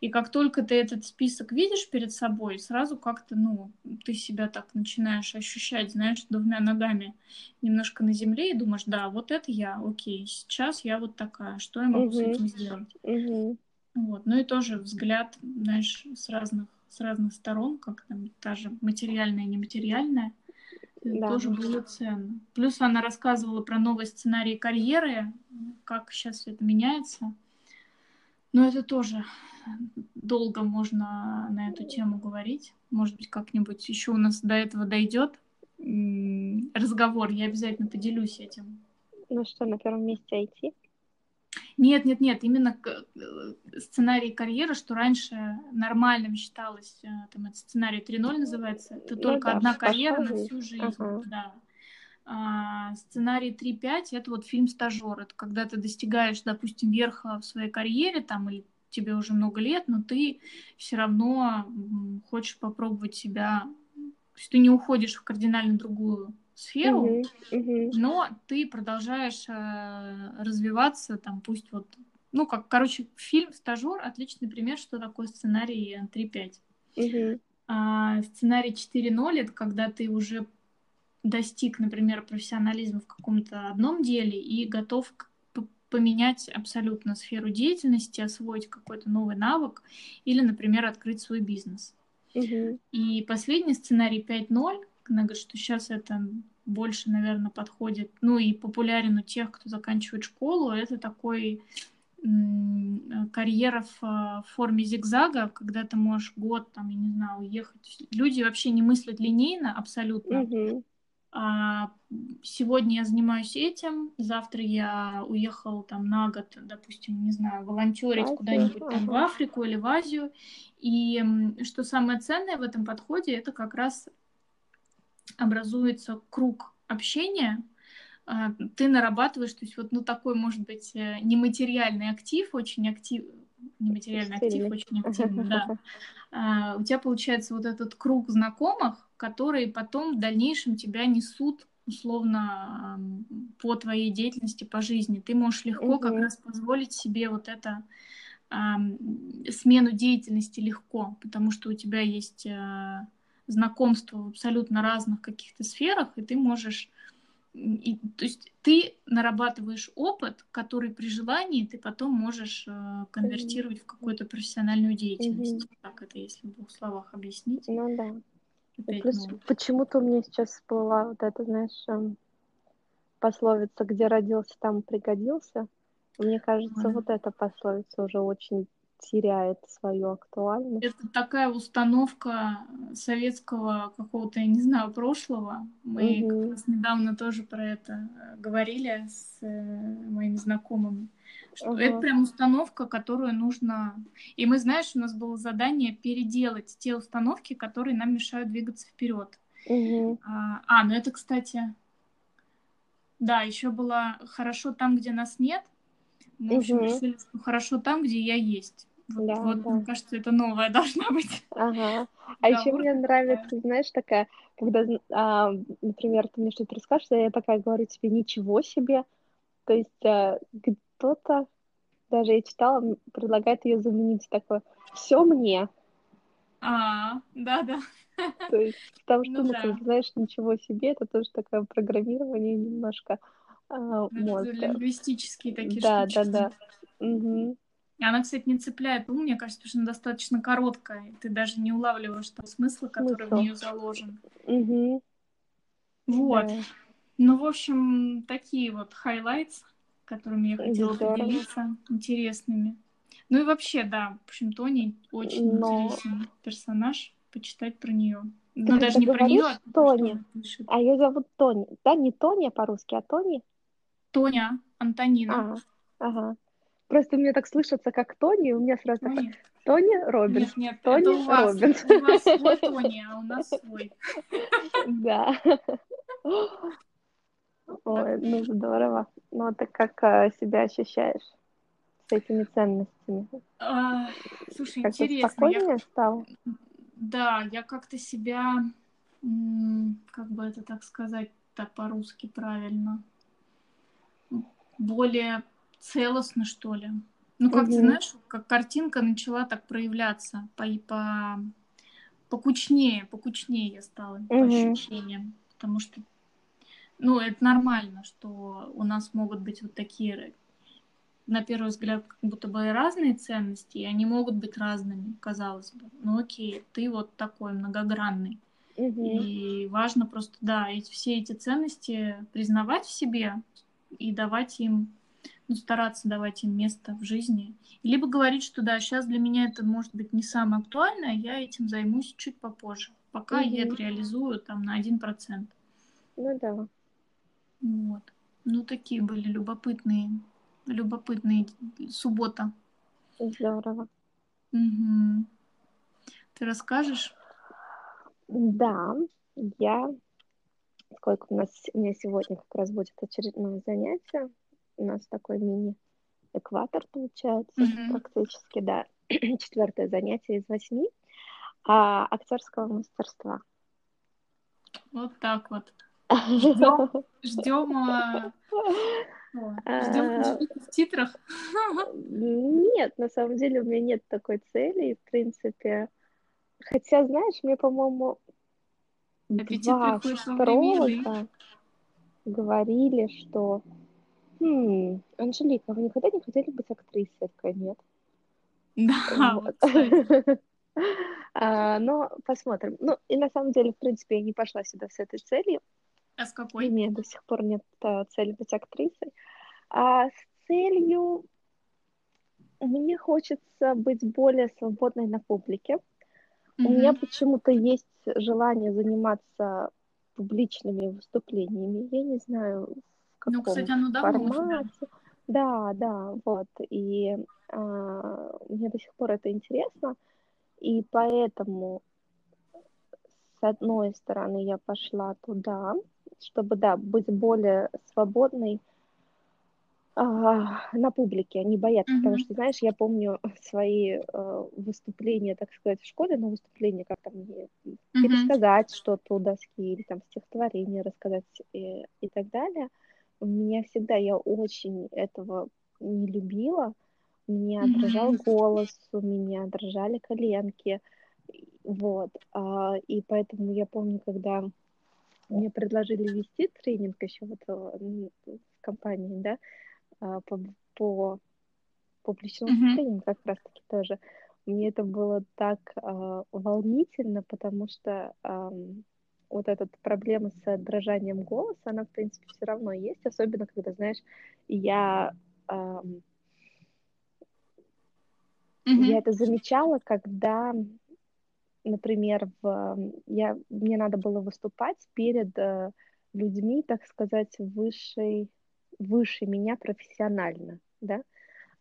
И как только ты этот список видишь перед собой, сразу как-то, ну, ты себя так начинаешь ощущать, знаешь, двумя ногами немножко на земле и думаешь, да, вот это я, окей, сейчас я вот такая, что я могу mm-hmm. с этим сделать? Mm-hmm. Вот, ну и тоже взгляд, знаешь, с разных, с разных сторон, как там та же материальная и нематериальная да. тоже было ценно. Плюс она рассказывала про новый сценарий карьеры, как сейчас это меняется. Но это тоже долго можно на эту тему говорить. Может быть, как-нибудь еще у нас до этого дойдет разговор. Я обязательно поделюсь этим. Ну что, на первом месте IT? Нет, нет, нет, именно э, сценарий карьеры, что раньше нормальным считалось, э, там это сценарий 3.0 называется, это ну, только да, одна карьера на всю жизнь, ага. да. А, сценарий 3.5 это вот фильм стажер, это когда ты достигаешь, допустим, верха в своей карьере, там, или тебе уже много лет, но ты все равно хочешь попробовать себя, то есть ты не уходишь в кардинально другую сферу, uh-huh, uh-huh. но ты продолжаешь э, развиваться, там, пусть вот, ну, как, короче, фильм «Стажер» — отличный пример, что такое сценарий 3.5. Uh-huh. А сценарий 4.0 — это когда ты уже достиг, например, профессионализма в каком-то одном деле и готов поменять абсолютно сферу деятельности, освоить какой-то новый навык или, например, открыть свой бизнес. Uh-huh. И последний сценарий 5.0 она говорит, что сейчас это больше, наверное, подходит, ну и популярен у тех, кто заканчивает школу. Это такой карьера в, в форме зигзага, когда ты можешь год, там, я не знаю, уехать. Люди вообще не мыслят линейно абсолютно. Mm-hmm. А, сегодня я занимаюсь этим, завтра я уехал там на год, допустим, не знаю, волонтерить куда-нибудь там в Африку или в Азию. И что самое ценное в этом подходе, это как раз образуется круг общения, а, ты нарабатываешь, то есть вот ну такой может быть э, нематериальный актив, очень актив, нематериальный актив, очень активный, да. *laughs* А, у тебя получается вот этот круг знакомых, которые потом в дальнейшем тебя несут условно по твоей деятельности по жизни. Ты можешь легко угу. как раз позволить себе вот это смену деятельности легко, потому что у тебя есть э, знакомства в абсолютно разных каких-то сферах, и ты можешь и, то есть ты нарабатываешь опыт, который при желании ты потом можешь э, конвертировать в какую-то профессиональную деятельность. Mm-hmm. Так это, если в двух словах объяснить. Ну да. Плюс ну... почему-то у меня сейчас всплыла вот эта, знаешь, эм, пословица, где родился, там пригодился. Мне кажется, mm-hmm. вот эта пословица уже очень теряет свою актуальность. Это такая установка советского какого-то, я не знаю, прошлого. Мы угу. как раз недавно тоже про это э, говорили с э, моими знакомыми. Что угу. Это прям установка, которую нужно... И мы, знаешь, у нас было задание переделать те установки, которые нам мешают двигаться вперед. Угу. А, а, ну это, кстати... Да, еще было хорошо там, где нас нет. Мы, в общем, решили, что хорошо там, где я есть. Да, вот да. мне кажется, это новое *laughs* должна быть. Ага. А еще мне нравится, знаешь, такая, когда, а, например, ты мне что-то расскажешь, я такая говорю тебе ничего себе. То есть а, кто-то, даже я читала, предлагает ее заменить такое все мне. А, да, да. То есть, потому что, ну, ну да. как, знаешь, ничего себе, это тоже такое программирование немножко а, мозга. Лингвистические такие да, штучки. Да, да, да. Угу. И она, кстати, не цепляет ум, мне кажется, потому что она достаточно короткая. Ты даже не улавливаешь того смысла, который Смысл. в нее заложен. Угу. Вот. Да. Ну, в общем, такие вот highlights, которыми я хотела Здорово. поделиться, интересными. Ну и вообще, да, в общем, Тони очень Но... интересный персонаж, почитать про нее. Но даже не про нее, а Тони. А ее зовут Тони. Да, не Тони по-русски, а Тони? Тоня, Антонина. А, ага. Просто мне так слышится, как Тони, и у меня сразу Тони. такой, Тони Робинс. Нет, нет, Тони это у вас, Робинс. У вас свой Тони, а у нас свой. *laughs* Да. Ой, ну здорово. Ну, а ты как э, себя ощущаешь с этими ценностями? А, слушай, как интересно. спокойнее я... стал? Да, я как-то себя, как бы это так сказать, так по-русски правильно, более целостно, что ли. Ну, как угу. ты знаешь, как картинка начала так проявляться по, по покучнее, покучнее я стала угу. по ощущениям. Потому что, ну, это нормально, что у нас могут быть вот такие, на первый взгляд, как будто бы разные ценности, и они могут быть разными, казалось бы. Ну, окей, ты вот такой многогранный. Угу. И важно просто, да, эти, все эти ценности признавать в себе и давать им ну, стараться давать им место в жизни. Либо говорить, что да, сейчас для меня это может быть не самое актуальное, я этим займусь чуть попозже, пока угу. я это реализую там на один процент. Ну да. Вот. Ну, такие были любопытные, любопытные суббота. Здорово. Угу. Ты расскажешь? Да, я сколько у нас у меня сегодня как раз будет очередное занятие у нас такой мини-экватор получается, mm-hmm. практически, да, *clears throat* четвертое занятие из восьми а, актерского мастерства. Вот так вот. Ждем, ждем, ждем в титрах. Нет, на самом деле у меня нет такой цели, в принципе. Хотя, знаешь, мне, по-моему, два астролога говорили, что Хм, Анжелика, вы никогда не хотели быть актрисой? Я такая, нет. Да, вот. *laughs* а, но посмотрим. Ну, и на самом деле, в принципе, я не пошла сюда с этой целью. А с какой? У меня до сих пор нет а, цели быть актрисой. А с целью мне хочется быть более свободной на публике. Mm-hmm. У меня почему-то есть желание заниматься публичными выступлениями. Я не знаю, каком ну, кстати, оно давно формате. Да, да, вот. И а, мне до сих пор это интересно. И поэтому, с одной стороны, я пошла туда, чтобы, да, быть более свободной а, на публике, они боятся, mm-hmm. потому что, знаешь, я помню *laughs* свои э, выступления, так сказать, в школе, но выступления, как там mm-hmm. пересказать что-то у доски или там стихотворение рассказать и, и так далее. Меня всегда, я очень этого не любила, у меня mm-hmm. дрожал голос, у меня дрожали коленки, вот, а, и поэтому я помню, когда мне предложили вести тренинг еще вот в компании, да, а, по, по публичному mm-hmm. как раз-таки тоже. Мне это было так э, волнительно, потому что э, вот эта проблема с дрожанием голоса, она, в принципе, все равно есть, особенно когда, знаешь, я, э, mm-hmm. я это замечала, когда, например, в, я, мне надо было выступать перед э, людьми, так сказать, высшей выше меня профессионально, да.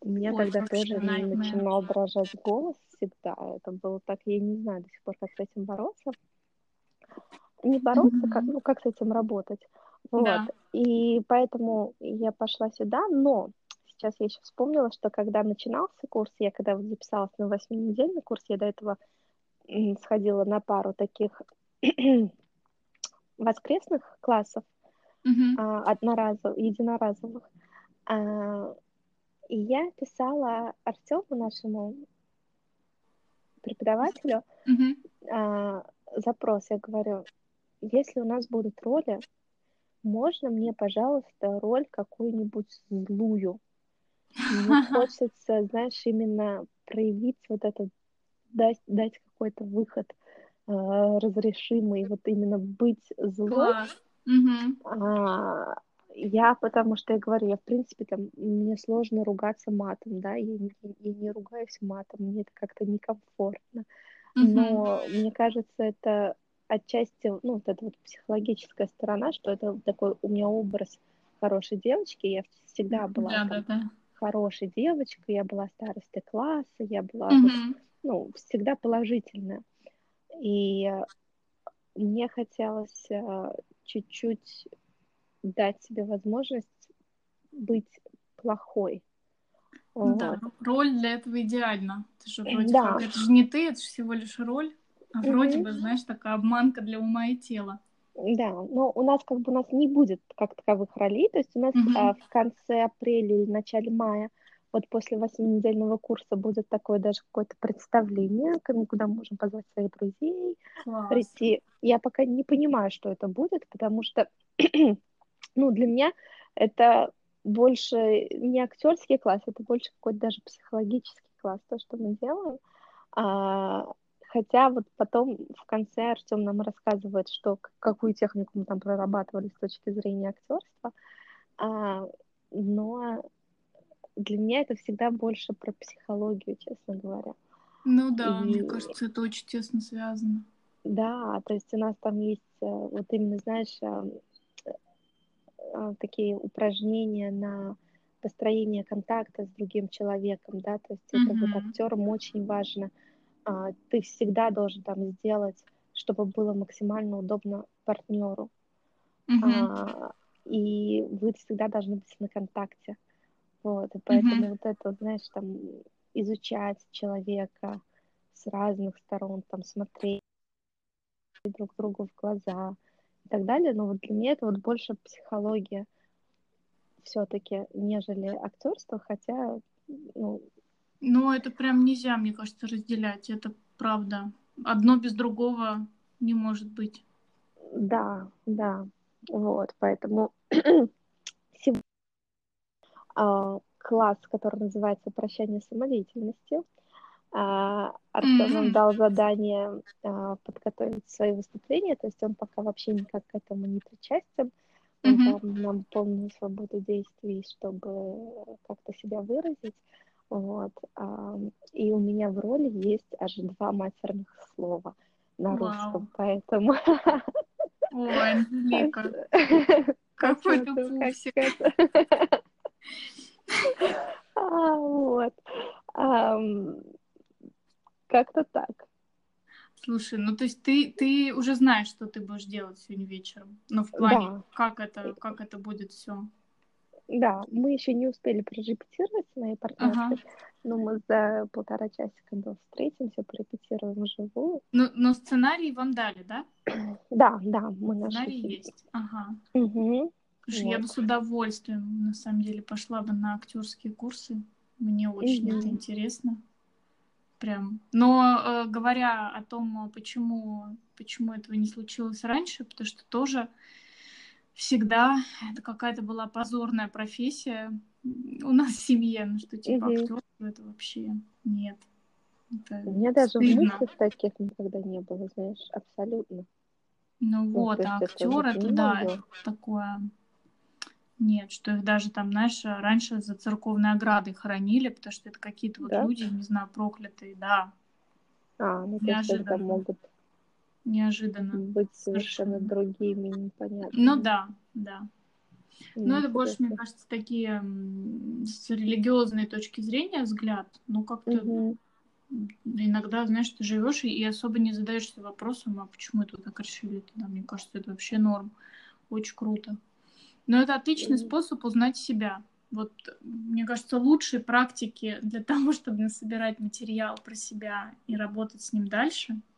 У меня Ой, тогда тоже начинал дрожать голос всегда. Это было так, я не знаю до сих пор, как с этим бороться. Не бороться, mm-hmm. как, ну, как с этим работать. Вот. Да. И поэтому я пошла сюда, но сейчас я еще вспомнила, что когда начинался курс, я когда вот записалась на восьминедельный курс, я до этого сходила на пару таких *clears throat* воскресных классов, uh-huh. а, одноразовых, единоразовых. А, и я писала Артему, нашему преподавателю, uh-huh. а, запрос. Я говорю, если у нас будут роли, можно мне, пожалуйста, роль какую-нибудь злую? Мне *laughs* хочется, знаешь, именно проявить вот это, дать, дать какой-то выход э, разрешимый, вот именно быть злой. Угу. А, я, потому что я говорю, я, в принципе, там, мне сложно ругаться матом, да, я, я, я не ругаюсь матом, мне это как-то некомфортно. Но мне кажется, это отчасти, ну, вот эта вот психологическая сторона, что это такой у меня образ хорошей девочки, я всегда была да, да, да. хорошей девочкой, я была старостой класса, я была, mm вот, ну, всегда положительная. И мне хотелось э, чуть-чуть дать себе возможность быть плохой. Да, вот. роль для этого идеальна. Это же вроде да. как, это же не ты, это же всего лишь роль, а вроде бы, знаешь, такая обманка для ума и тела. Да, но у нас как бы у нас не будет как таковых ролей, то есть у нас mm-hmm. а, в конце апреля или начале мая вот после восьминедельного курса будет такое даже какое-то представление, куда мы можем позвать своих друзей, Класс. прийти. Я пока не понимаю, что это будет, потому что, *clears throat* ну, для меня это больше не актерский класс, это больше какой-то даже психологический класс, то, что мы делаем. А, хотя вот потом в конце Артем нам рассказывает, что какую технику мы там прорабатывали с точки зрения актерства. А, но для меня это всегда больше про психологию, честно говоря. Ну да, и... мне кажется, это очень тесно связано. Да, то есть у нас там есть э, вот именно, знаешь, э, э, такие упражнения на построение контакта с другим человеком, да, то есть mm-hmm. это вот актерам очень важно. А, ты всегда должен там сделать, чтобы было максимально удобно партнеру. Mm-hmm. А, и вы всегда должны быть на контакте. Вот, и поэтому mm-hmm. вот это, знаешь, там, изучать человека с разных сторон, там, смотреть друг другу в глаза и так далее. Но вот для меня это вот больше психология все-таки, нежели актерство, хотя, ну... Ну, это прям нельзя, мне кажется, разделять, это правда. Одно без другого не может быть. Да, да, вот, поэтому *clears throat* сегодня а, класс, который называется «Прощание с самодеятельностью». А, Артем нам дал задание а, подготовить свои выступления, то есть он пока вообще никак к этому не причастен. Он mm-hmm. дал нам полную свободу действий, чтобы как-то себя выразить. Вот. И у меня в роли есть аж два матерных слова на русском, wow. поэтому... Ой, Анжелика, *laughs* какой ты пусик. *laughs* А, вот. Как-то так. Слушай, ну то есть ты, ты уже знаешь, что ты будешь делать сегодня вечером. Но в плане, да. как это, как это будет все. Да, мы еще не успели прорепетировать с моей партнершей, ага. но мы за полтора часика до встретимся, порепетируем вживую. Но, ну, но сценарий вам дали, да? *clears throat* Да, да, мы нашли. Сценарий есть, ага. Угу. Слушай, вот. я бы с удовольствием, на самом деле, пошла бы на актерские курсы. Мне очень угу. это интересно. Прям. Но э, говоря о том, почему, почему этого не случилось раньше, потому что тоже всегда это какая-то была позорная профессия у нас в семье, ну что типа угу. актер это вообще нет. Это У меня даже стыдно. мыслей таких никогда не было, знаешь, абсолютно. Ну, ну вот, а актер это, это да, это такое. Нет, что их даже там, знаешь, раньше за церковной оградой хоронили, потому что это какие-то вот да? люди, не знаю, проклятые, да. А, ну то есть это могут неожиданно. Быть совершенно другими, непонятно. Ну да, да. Но ну, это больше, мне кажется, такие с религиозной точки зрения взгляд. Ну, как-то угу. иногда, знаешь, ты живешь и особо не задаешься вопросом, а почему это так решили. Да, мне кажется, это вообще норм. Очень круто. Но это отличный угу. способ узнать себя. Вот, мне кажется, лучшие практики для *laughs* того, чтобы насобирать материал про себя и работать с ним дальше –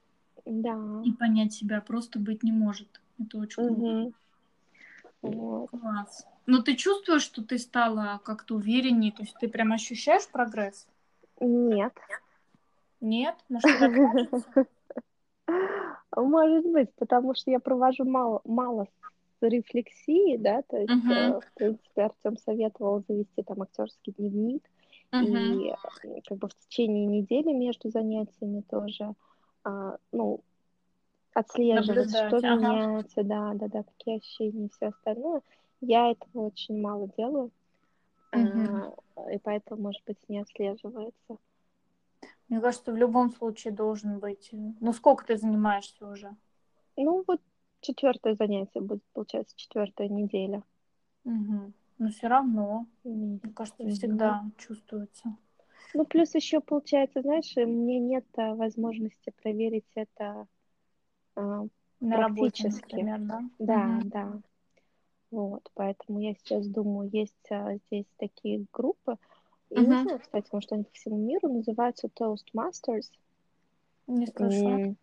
да. И понять себя просто быть не может. Это очень круто. Угу. Класс. Но ты чувствуешь, что ты стала как-то увереннее? То есть ты прям ощущаешь прогресс? Нет. Нет? Может, *laughs* Может быть, потому что я провожу мало, мало рефлексии, да, то есть, uh-huh. в принципе, Артем советовал завести там актерский дневник, uh-huh. и как бы в течение недели между занятиями тоже а, ну, отслеживать, Наблюдать. что ага. меняется, да, да, да, какие ощущения и все остальное. Я этого очень мало делаю, угу. а, и поэтому, может быть, не отслеживается. Мне кажется, в любом случае должен быть. Ну, сколько ты занимаешься уже? Ну, вот четвертое занятие будет, получается, четвертая неделя. Угу. Но все равно, мне кажется, всегда чувствуется. Ну, плюс еще получается, знаешь, мне нет а, возможности проверить это а, на работе, например, да? Да, угу. да. Вот, поэтому я сейчас думаю, есть а, здесь такие группы. И угу. не знаю, кстати, может, они по всему миру называются Toastmasters. Не слышала.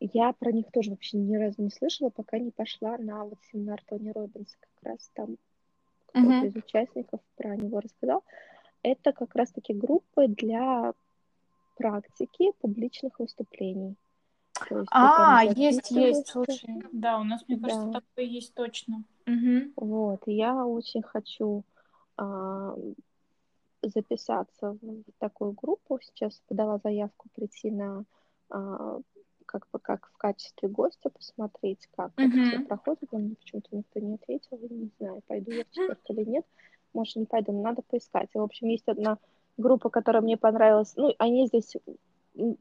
Я про них тоже вообще ни разу не слышала, пока не пошла на вот семинар Тони Робинса. Как раз там кто-то uh из участников про него рассказал это как раз-таки группы для практики публичных выступлений. есть, а, есть, есть, слушай, да, у нас, мне кажется, да. такое есть точно. Угу. Вот, я очень хочу а, записаться в такую группу. Сейчас подала заявку прийти на а, как бы как в качестве гостя посмотреть, как угу. это все проходит. Мне почему-то никто не ответил, не знаю, пойду я в четверг или нет может, не пойду, надо поискать. В общем, есть одна группа, которая мне понравилась. Ну, они здесь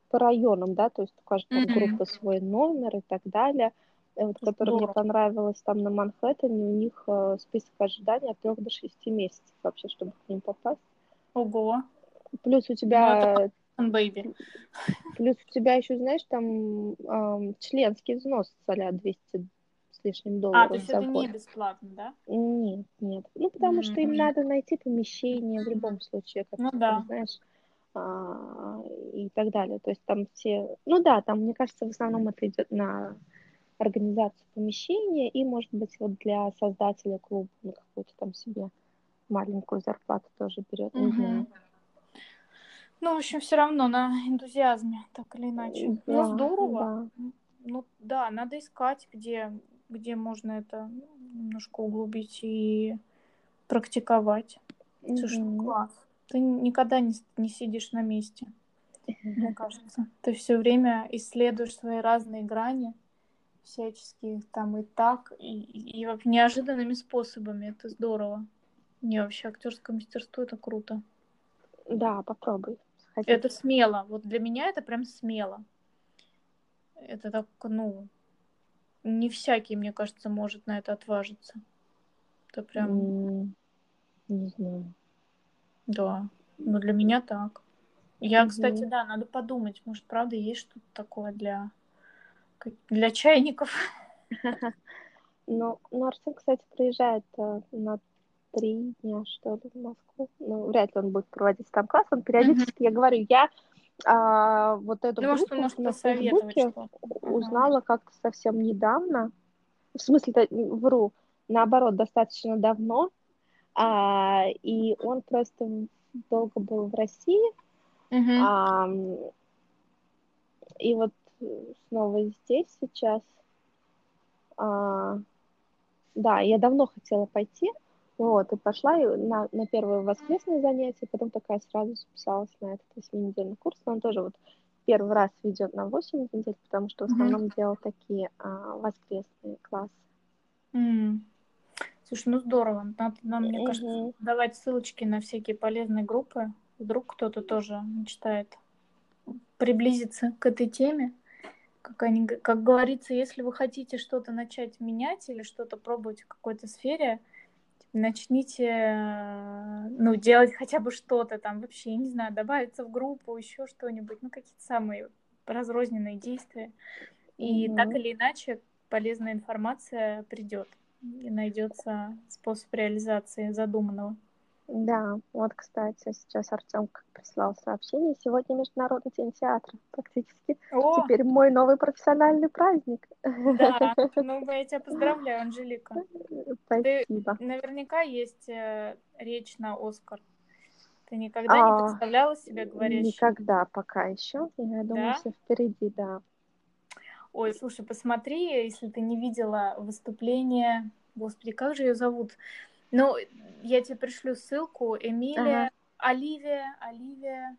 по районам, да, то есть у каждой mm-hmm. группы свой номер и так далее. И вот, которая мне понравилась там на Манхэттене, у них э, список ожидания от трех до шести месяцев вообще, чтобы к ним попасть. Ого. Плюс у тебя... Ну, baby. Плюс у тебя еще, знаешь, там э, членский взнос соля 200 лишним долларов. А, то есть это год. не бесплатно, да? Нет, нет. Ну, потому mm-hmm. что им надо найти помещение в любом случае, как ну, ты да. знаешь, а, и так далее. То есть там все... Ну да, там, мне кажется, в основном это идет на организацию помещения и, может быть, вот для создателя клуба на какую-то там себе маленькую зарплату тоже берет, знаю. Ну, в общем, все равно на энтузиазме, так или иначе. Ну, да, ну, здорово. Да. Ну, да, надо искать, где где можно это немножко углубить и практиковать. Mm-hmm. Слушай, класс. Ты никогда не, не сидишь на месте, mm-hmm. мне кажется. Ты все время исследуешь свои разные грани, всячески там и так, и, и, и неожиданными способами. Это здорово. Не, вообще актерское мастерство это круто. Да, попробуй. Сходи. Это смело. Вот для меня это прям смело. Это так, ну, не всякий, мне кажется, может на это отважиться. Это прям... Mm, не знаю. Да. Но для меня так. Я, mm-hmm. кстати, да, надо подумать, может, правда, есть что-то такое для, для чайников. *laughs* Ну, ну, Арсен, кстати, приезжает э, на три дня, что ли, в Москву. Ну, вряд ли он будет проводить там класс. Он периодически, я говорю, я а, вот эту ну, группу может, на Фейсбуке узнала uh-huh. как-то совсем недавно. В смысле, вру, наоборот, достаточно давно. А, и он просто долго был в России. Uh-huh. А, и вот снова здесь сейчас. А, да, я давно хотела пойти, вот, и пошла на, на первое воскресное занятие, потом такая сразу записалась на этот восьминедельный курс, но он тоже вот первый раз ведет на 8 недель, потому что в основном mm-hmm. делал такие а, воскресные классы. Mm. Слушай, ну здорово. Надо нам, мне mm-hmm. кажется, давать ссылочки на всякие полезные группы. Вдруг кто-то тоже мечтает приблизиться к этой теме. Как, они, как говорится, если вы хотите что-то начать менять или что-то пробовать в какой-то сфере, начните э, ну, делать хотя бы что-то там, вообще, я не знаю, добавиться в группу, еще что-нибудь, ну, какие-то самые разрозненные действия. И mm-hmm. так или иначе полезная информация придет и найдется способ реализации задуманного. Да, вот, кстати, сейчас Артем прислал сообщение. Сегодня Международный день театра. Практически О! теперь мой новый профессиональный праздник. Да, *laughs* ну я тебя поздравляю, Анжелика. Спасибо. Ты, наверняка есть э, речь на Оскар. Ты никогда а, не представляла себя говорящей? Никогда пока еще. Я думаю, да? все впереди, да. Ой, слушай, посмотри, если ты не видела выступление... Господи, как же ее зовут? Ну, я тебе пришлю ссылку. Эмилия, ага. Оливия, Оливия.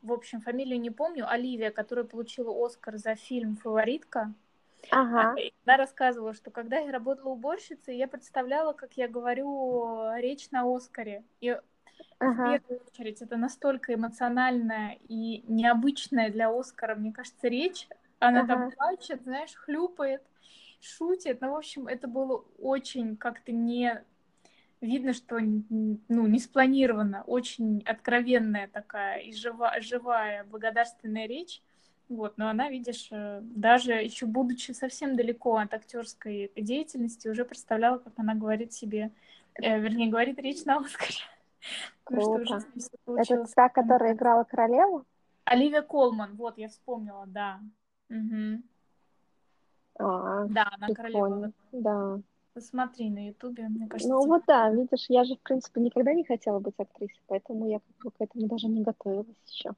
В общем, фамилию не помню. Оливия, которая получила Оскар за фильм «Фаворитка». Ага. Она рассказывала, что когда я работала уборщицей, я представляла, как я говорю речь на Оскаре. И ага. в первую очередь это настолько эмоциональная и необычная для Оскара, мне кажется, речь. Она ага. там плачет, знаешь, хлюпает шутит. Ну, в общем, это было очень как-то не... Видно, что ну, не спланировано, очень откровенная такая и жива, живая благодарственная речь. Вот, но она, видишь, э, даже еще будучи совсем далеко от актерской деятельности, уже представляла, как она говорит себе, э, вернее, говорит речь на Оскаре. *laughs* Круто. Это та, которая играла королеву? Оливия Колман, вот, я вспомнила, да. Угу. А, да, она королева. Да. Посмотри на Ютубе, мне кажется. Ну вот да, видишь, я же, в принципе, никогда не хотела быть актрисой, поэтому я как бы к этому даже не готовилась еще.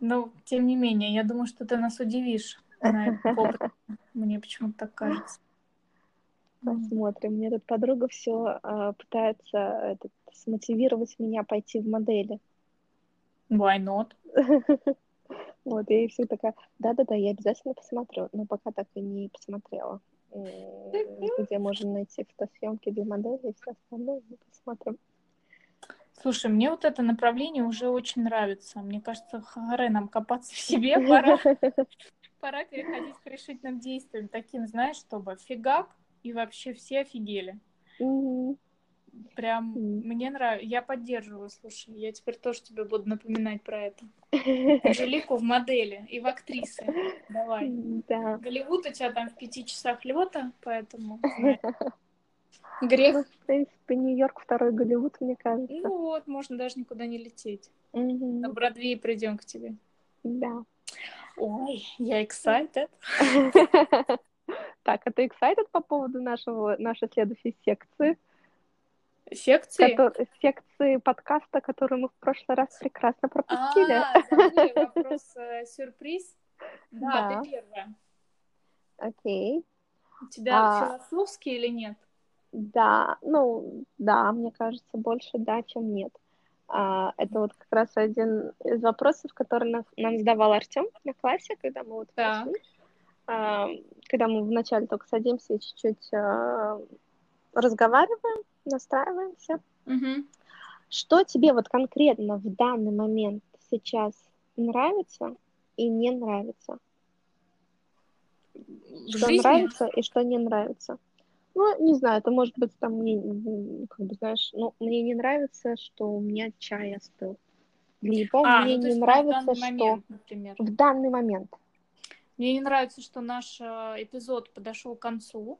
Ну, тем не менее, я думаю, что ты нас удивишь на опыт. *laughs* Мне почему-то так кажется. Посмотрим. Мне тут подруга все а, пытается этот, смотивировать меня пойти в модели. Why not? *laughs* Вот, я и все такая, да-да-да, я обязательно посмотрю, но пока так и не посмотрела. Где можно найти фотосъемки для модели и все остальное, мы посмотрим. Слушай, мне вот это направление уже очень нравится. Мне кажется, харе нам копаться в себе, пора, *laughs* пора переходить к решительным действиям, таким, знаешь, чтобы фигак, и вообще все офигели. Угу. Прям мне нравится. Я поддерживаю, слушай. Я теперь тоже тебе буду напоминать про это. *laughs* Анжелику в модели и в актрисы. Давай. Да. Голливуд у тебя там в пяти часах лета, поэтому *laughs* грех. Ну, в принципе, Нью-Йорк второй Голливуд, мне кажется. Ну вот, можно даже никуда не лететь. Угу. На Бродвей придем к тебе. Да. Ой, я excited. *laughs* Так, а ты excited по поводу нашего, нашей следующей секции? Секции? Котор... Секции подкаста, которую мы в прошлый раз прекрасно пропустили. А, вопрос э, сюрприз. Да, да, ты первая. Окей. У тебя а... философский или нет? Да, ну, да, мне кажется, больше да, чем нет. А, это вот как раз один из вопросов, который нам, нам задавал Артем на классе, когда мы вот так. а, когда мы вначале только садимся и чуть-чуть а, разговариваем, настраиваемся. Угу. Что тебе вот конкретно в данный момент сейчас нравится и не нравится? Что жизни? нравится и что не нравится? Ну, не знаю, это может быть там мне, как бы, знаешь, ну, мне не нравится, что у меня чай остыл. Либо а, мне ну, не нравится, что момент, например. в данный момент. Мне не нравится, что наш э, эпизод подошел к концу,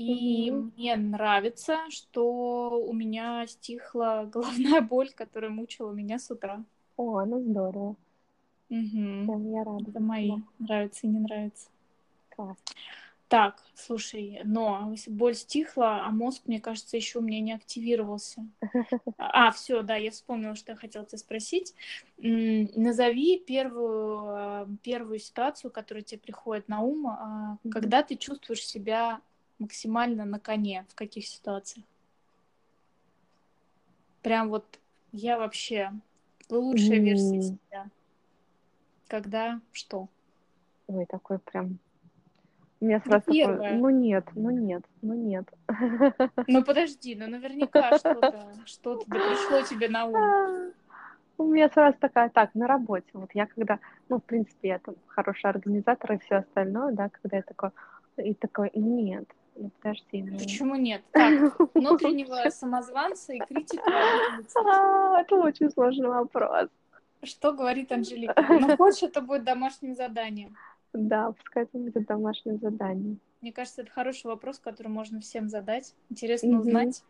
И Мгм. мне нравится, что у меня стихла головная *laughs* боль, которая мучила меня с утра. О, ну здорово. Мгм. Прям я рада. Это мои. Да, Нравится и не нравится. класс. Так, слушай, но если боль стихла, а мозг, мне кажется, еще у меня не активировался. *laughs* А, все, да, я вспомнила, что я хотела тебя спросить. Назови первую, а, первую ситуацию, которая тебе приходит на ум, а, когда ты чувствуешь себя максимально на коне, в каких ситуациях? Прям вот я вообще лучшая версия М. себя. Когда что? Ой, такой прям... У меня Да сразу такой, ну нет, ну нет, ну нет. *laughs* Ну подожди, ну наверняка что-то, что-то да пришло тебе на ум. У меня сразу такая, так, на работе. Вот я когда, ну, в принципе, я там хороший организатор и все остальное, да, когда я такой, и такой, нет, ну подожди, ну... Почему нет? Так, *laughs* внутреннего самозванца и критика. *laughs* Это очень сложный вопрос. Что говорит Анжелика? *laughs* Ну, хочешь, это будет домашним заданием. Да, пускай это будет домашнее задание. Мне кажется, это хороший вопрос, который можно всем задать. Интересно узнать,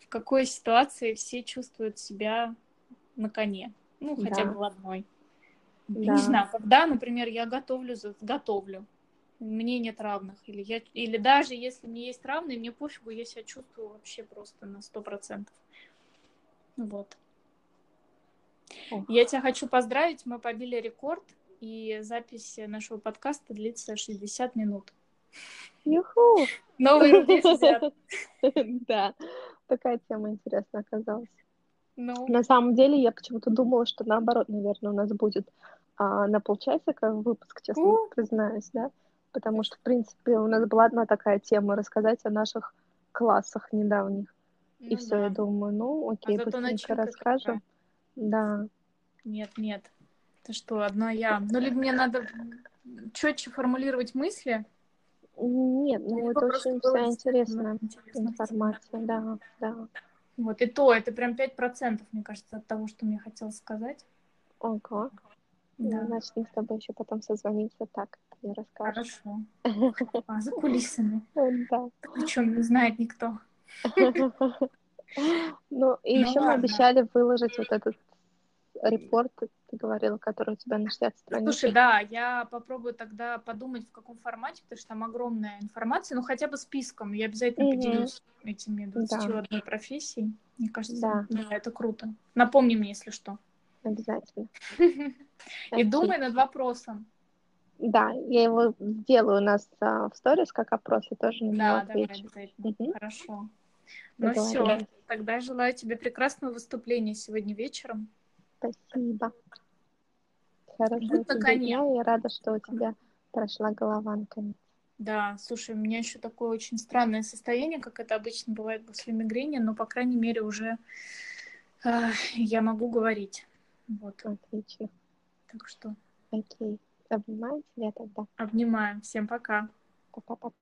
в какой ситуации все чувствуют себя на коне. Ну, хотя Да. бы в одной. Да. не знаю, когда, например, я готовлю, готовлю, мне нет равных. Или, я, или даже если мне есть равные, мне пофигу, я себя чувствую вообще просто на сто процентов. Вот. Ох. Я тебя хочу поздравить, мы побили рекорд, и запись нашего подкаста длится 60 минут. Юху! Новый рубеж. *laughs* Да, такая тема интересная оказалась. Ну, На самом деле, я почему-то думала, что наоборот, наверное, у нас будет а, на полчасика выпуск, честно У. признаюсь, да? Потому что, в принципе, у нас была одна такая тема рассказать о наших классах недавних. И ну все, я да. думаю, ну, окей, зато быстренько расскажем. Да, Нет, нет. Ты что, одна я. Ну, либо мне надо четче формулировать мысли. нет, ну это очень вся интересная интересно. информация, да, да. Вот, и то, это прям 5%, мне кажется, от того, что мне хотелось сказать. Ого. Ну, Да, значит, мы с тобой еще потом созвонимся так, и расскажешь. хорошо. *laughs* А, за кулисами. Да. Причем не знает никто. *laughs* Ну, и Ну еще мы обещали выложить вот этот репорт, ты говорила, который у тебя на 60 страниц. Слушай, да, я попробую тогда подумать, в каком формате, потому что там огромная информация, ну хотя бы списком. Я обязательно Мгм. поделюсь этими 21 профессией. Мне кажется, Да. да. это круто. Напомни мне, если что. Обязательно. *laughs* И думай над вопросом. Да, я его сделаю у нас а, в сторис как опрос, и тоже на него Да, давай отвечу. обязательно. Мгм. Хорошо. Ну все, тогда желаю тебе прекрасного выступления сегодня вечером. Спасибо. Хорошего Будь на тебе дня. Я рада, что у тебя прошла голова наконец. Да, слушай, у меня еще такое очень странное состояние, как это обычно бывает после мигрени, но, по крайней мере, уже а, я могу говорить. Вот, Отлично. так что Окей. Обнимаю тебя тогда. обнимаем. Всем пока. Пока-пока.